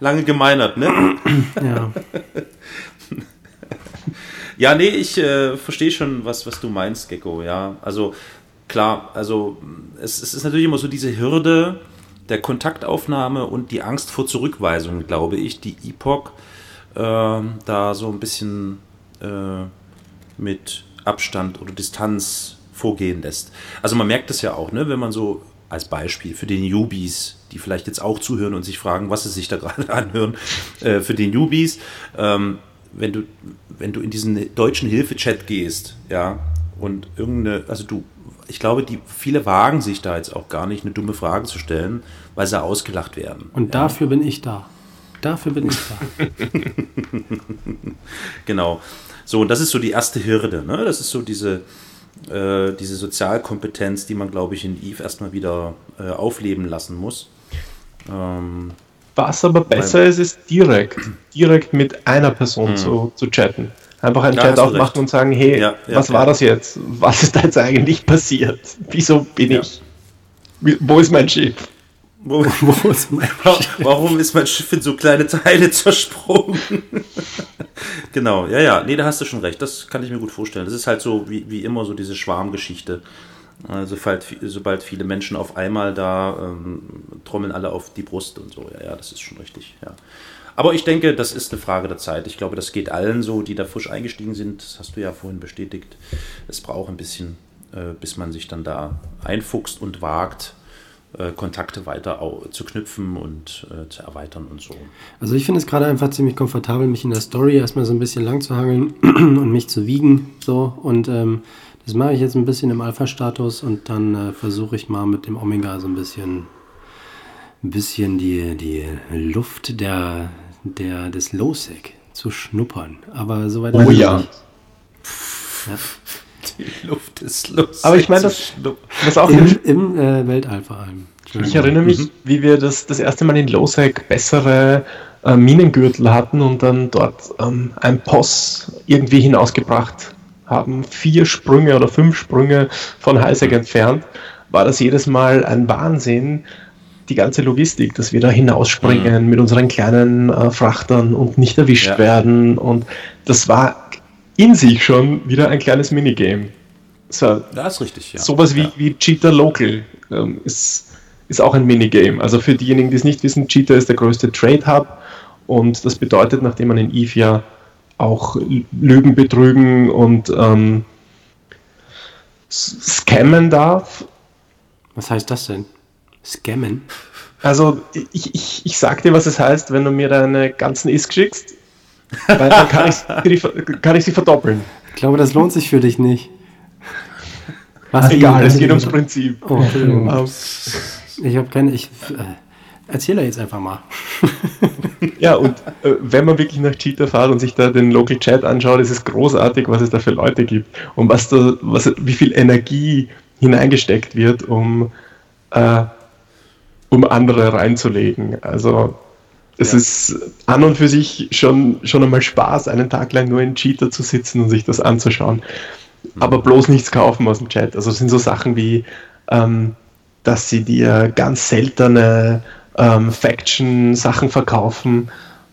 C: Lange gemeinert, ne?
B: ja.
C: Ja, nee, ich äh, verstehe schon, was, was du meinst, Gecko, ja. Also klar, also es, es ist natürlich immer so diese Hürde der Kontaktaufnahme und die Angst vor Zurückweisung, glaube ich, die Epoch äh, da so ein bisschen äh, mit Abstand oder Distanz vorgehen lässt. Also man merkt das ja auch, ne, wenn man so als Beispiel für die Newbies, die vielleicht jetzt auch zuhören und sich fragen, was sie sich da gerade anhören, äh, für die Newbies, ähm, wenn du, wenn du in diesen deutschen Hilfe-Chat gehst, ja, und irgendeine, also du, ich glaube, die viele wagen sich da jetzt auch gar nicht, eine dumme Frage zu stellen, weil sie ausgelacht werden.
B: Und ja. dafür bin ich da. Dafür bin ich da.
C: genau. So, und das ist so die erste Hürde, ne? Das ist so diese, äh, diese Sozialkompetenz, die man, glaube ich, in Eve erstmal wieder äh, aufleben lassen muss.
D: Ähm, was aber besser ist, ist direkt, direkt mit einer Person mhm. zu, zu chatten. Einfach einen ja, Chat aufmachen und sagen, hey, ja, ja, was war das jetzt? Was ist da jetzt eigentlich passiert? Wieso bin ich? Wo ist mein Schiff?
C: Wo, wo ist mein Schiff? Warum ist mein Schiff in so kleine Teile zersprungen? genau, ja, ja, nee, da hast du schon recht. Das kann ich mir gut vorstellen. Das ist halt so wie, wie immer so diese Schwarmgeschichte. Also sobald viele Menschen auf einmal da ähm, trommeln alle auf die Brust und so. Ja, ja, das ist schon richtig. Ja. Aber ich denke, das ist eine Frage der Zeit. Ich glaube, das geht allen so, die da frisch eingestiegen sind. Das hast du ja vorhin bestätigt. Es braucht ein bisschen, äh, bis man sich dann da einfuchst und wagt, äh, Kontakte weiter zu knüpfen und äh, zu erweitern und so.
B: Also ich finde es gerade einfach ziemlich komfortabel, mich in der Story erstmal so ein bisschen lang zu hangeln und mich zu wiegen. So und ähm, das mache ich jetzt ein bisschen im Alpha-Status und dann äh, versuche ich mal mit dem Omega so ein bisschen, ein bisschen die, die Luft der, der, des Low-Sec zu schnuppern. Aber soweit.
D: Oh ja. ja.
C: Die Luft ist lustig.
D: Aber ich meine, das,
B: das auch im, im äh, Weltall vor allem.
D: Ich erinnere mich, mhm. wie wir das, das erste Mal in Lowsec bessere äh, Minengürtel hatten und dann dort ähm, ein Poss irgendwie hinausgebracht haben. Vier Sprünge oder fünf Sprünge von Highsec mhm. entfernt. War das jedes Mal ein Wahnsinn, die ganze Logistik, dass wir da hinausspringen mhm. mit unseren kleinen äh, Frachtern und nicht erwischt ja. werden. Und das war in sich schon wieder ein kleines Minigame.
C: So, das ist richtig,
D: ja. Sowas wie, ja. wie Cheetah Local ähm, ist, ist auch ein Minigame. Also für diejenigen, die es nicht wissen, Cheetah ist der größte Trade Hub und das bedeutet, nachdem man in Eve ja auch Lügen betrügen und ähm, scammen darf.
B: Was heißt das denn? Scammen?
D: Also ich, ich, ich sag dir, was es heißt, wenn du mir deine ganzen Is schickst weil dann kann ich, kann ich sie verdoppeln.
B: Ich glaube, das lohnt sich für dich nicht.
D: Was Egal, es geht ums Prinzip. Oh.
B: Um, ich habe keine. Ich, äh, erzähle jetzt einfach mal.
D: ja, und äh, wenn man wirklich nach Cheetah fährt und sich da den Local Chat anschaut, ist es großartig, was es da für Leute gibt und was da, was, wie viel Energie hineingesteckt wird, um, äh, um andere reinzulegen. Also es ja. ist an und für sich schon, schon einmal Spaß, einen Tag lang nur in Cheater zu sitzen und sich das anzuschauen. Aber bloß nichts kaufen aus dem Chat. Also es sind so Sachen wie, ähm, dass sie dir ganz seltene ähm, Faction-Sachen verkaufen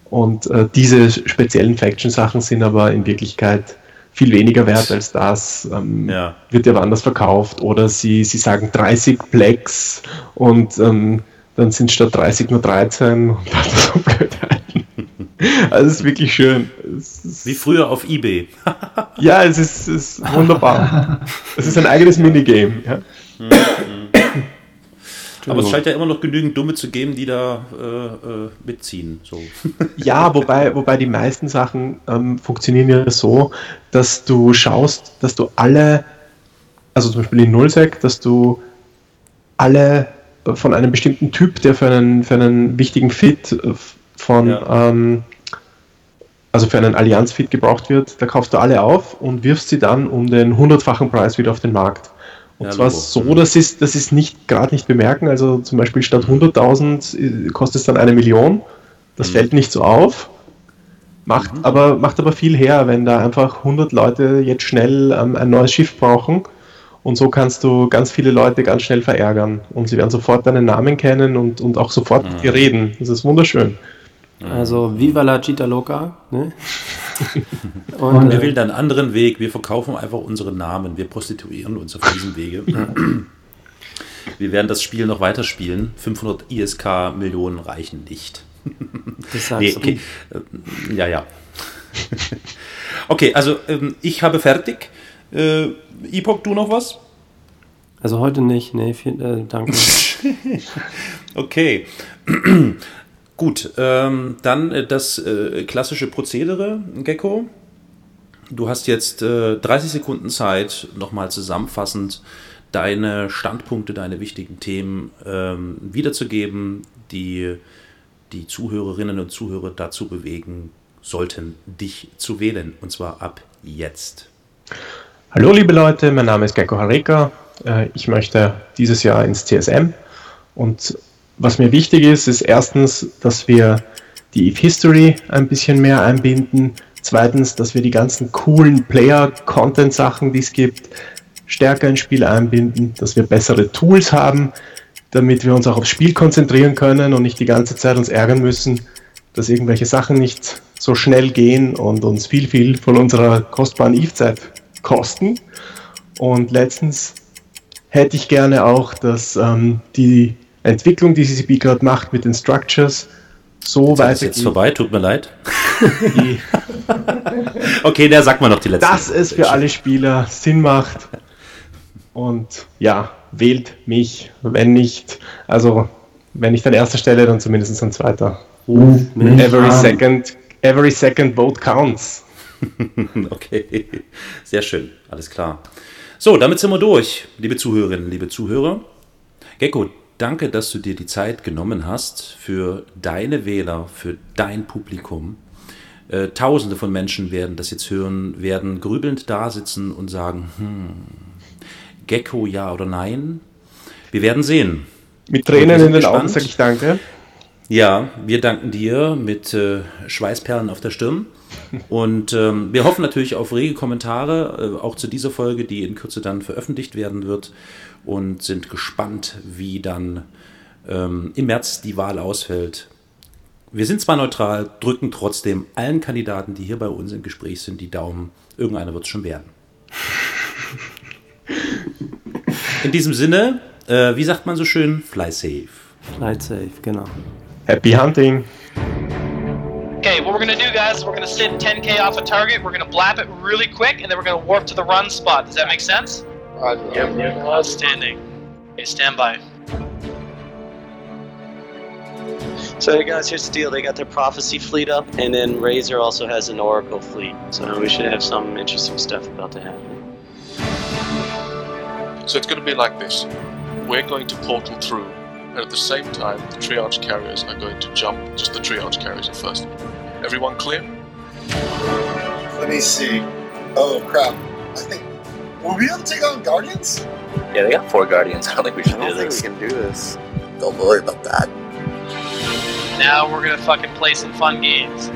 D: und äh, diese speziellen Faction-Sachen sind aber in Wirklichkeit viel weniger wert als das, ähm, ja. wird ja woanders verkauft oder sie, sie sagen 30 Plex und ähm, dann sind statt 30 nur 13 und dann so blöd Also es ist wirklich schön.
C: Ist Wie früher auf Ebay.
D: ja, es ist, es ist wunderbar. es ist ein eigenes Minigame. Ja?
C: Aber es scheint ja immer noch genügend Dumme zu geben, die da äh, äh, mitziehen. So.
D: ja, wobei, wobei die meisten Sachen ähm, funktionieren ja so, dass du schaust, dass du alle, also zum Beispiel in Nullsec, dass du alle von einem bestimmten Typ, der für einen, für einen wichtigen Fit äh, von, ja. ähm, also für einen Allianz-Fit gebraucht wird, da kaufst du alle auf und wirfst sie dann um den hundertfachen Preis wieder auf den Markt. Und ja, zwar Logo. so, mhm. das ist, das ist nicht gerade nicht bemerken, also zum Beispiel statt 100.000 äh, kostet es dann eine Million. Das mhm. fällt nicht so auf, macht, mhm. aber, macht aber viel her, wenn da einfach 100 Leute jetzt schnell ähm, ein neues Schiff brauchen und so kannst du ganz viele Leute ganz schnell verärgern. Und sie werden sofort deinen Namen kennen und, und auch sofort mit dir reden. Das ist wunderschön.
B: Also Viva la Chita Loca. Ne?
C: und, und wir äh, wählen einen anderen Weg. Wir verkaufen einfach unsere Namen. Wir prostituieren uns auf diesem Wege. wir werden das Spiel noch weiterspielen. 500 ISK Millionen reichen nicht.
B: Das sagst nee,
C: okay. Du. Äh, ja, ja. okay, also ähm, ich habe fertig. Äh, Epoch, du noch was?
B: Also heute nicht, nee, viel, äh, danke.
C: okay. Gut, ähm, dann äh, das äh, klassische Prozedere, Gecko. Du hast jetzt äh, 30 Sekunden Zeit, nochmal zusammenfassend deine Standpunkte, deine wichtigen Themen ähm, wiederzugeben, die die Zuhörerinnen und Zuhörer dazu bewegen sollten, dich zu wählen. Und zwar ab jetzt.
D: Hallo liebe Leute, mein Name ist Gecko Hareka. Äh, ich möchte dieses Jahr ins CSM und was mir wichtig ist, ist erstens, dass wir die EVE History ein bisschen mehr einbinden. Zweitens, dass wir die ganzen coolen Player-Content-Sachen, die es gibt, stärker ins Spiel einbinden, dass wir bessere Tools haben, damit wir uns auch aufs Spiel konzentrieren können und nicht die ganze Zeit uns ärgern müssen, dass irgendwelche Sachen nicht so schnell gehen und uns viel, viel von unserer kostbaren EVE-Zeit kosten. Und letztens hätte ich gerne auch, dass ähm, die Entwicklung, die CCP gerade macht mit den Structures, so
C: weitergeht. Ist jetzt vorbei, tut mir leid. okay, der sagt mal noch die letzte.
D: Dass es für alle Spieler Sinn macht. Und ja, wählt mich, wenn nicht, also wenn nicht an erster Stelle, dann zumindest an zweiter. Uh, every second, every second vote counts.
C: okay, sehr schön, alles klar. So, damit sind wir durch, liebe Zuhörerinnen, liebe Zuhörer. Gecko, danke, dass du dir die Zeit genommen hast für deine Wähler, für dein Publikum. Äh, Tausende von Menschen werden das jetzt hören, werden grübelnd da sitzen und sagen, hm, Gecko ja oder nein? Wir werden sehen.
D: Mit Tränen in den. Augen sage ich danke.
C: Ja, wir danken dir mit äh, Schweißperlen auf der Stirn. Und ähm, wir hoffen natürlich auf rege Kommentare, äh, auch zu dieser Folge, die in Kürze dann veröffentlicht werden wird. Und sind gespannt, wie dann ähm, im März die Wahl ausfällt. Wir sind zwar neutral, drücken trotzdem allen Kandidaten, die hier bei uns im Gespräch sind, die Daumen. Irgendeiner wird es schon werden. In diesem Sinne, äh, wie sagt man so schön? Fly safe.
B: Fly safe, genau.
D: Happy hunting.
E: Okay, what we're gonna do, guys, is we're gonna sit 10k off a target. We're gonna blap it really quick, and then we're gonna warp to the run spot. Does that make sense?
F: Roger. Yep.
E: yep. Outstanding. Okay, stand by.
F: So hey guys, here's the deal. They got their prophecy fleet up, and then Razor also has an Oracle fleet. So we should have some interesting stuff about to happen.
G: So it's going to be like this. We're going to portal through, and at the same time, the triage carriers are going to jump. Just the triage carriers at first. Everyone clear?
H: Let me see. Oh crap! I think will we be able to take on Guardians?
I: Yeah, they got four Guardians. I don't think we should
H: I
I: do this.
H: we can do this. Don't worry about that.
E: Now we're gonna fucking play some fun games.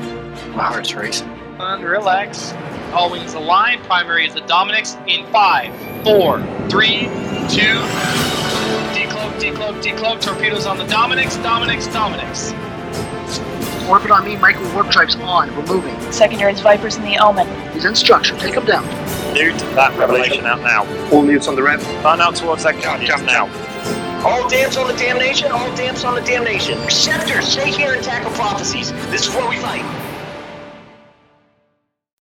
I: My heart's racing.
E: And relax. All wings aligned. Primary is the Dominics in five, four, three, two. Decloak, decloak, decloak. Torpedoes on the Dominics. Dominics, Dominics.
J: Orbit on me, micro warp drives on. We're moving.
K: Secondaries, Vipers, in the Omen.
J: He's in structure. Take him down.
L: Newt, that revelation out now.
M: All newts on the rev.
L: Turn out towards that guardian jump now.
N: All damps on the damnation, all damps on the damnation. Receptors, stay here and tackle prophecies. This is where we fight.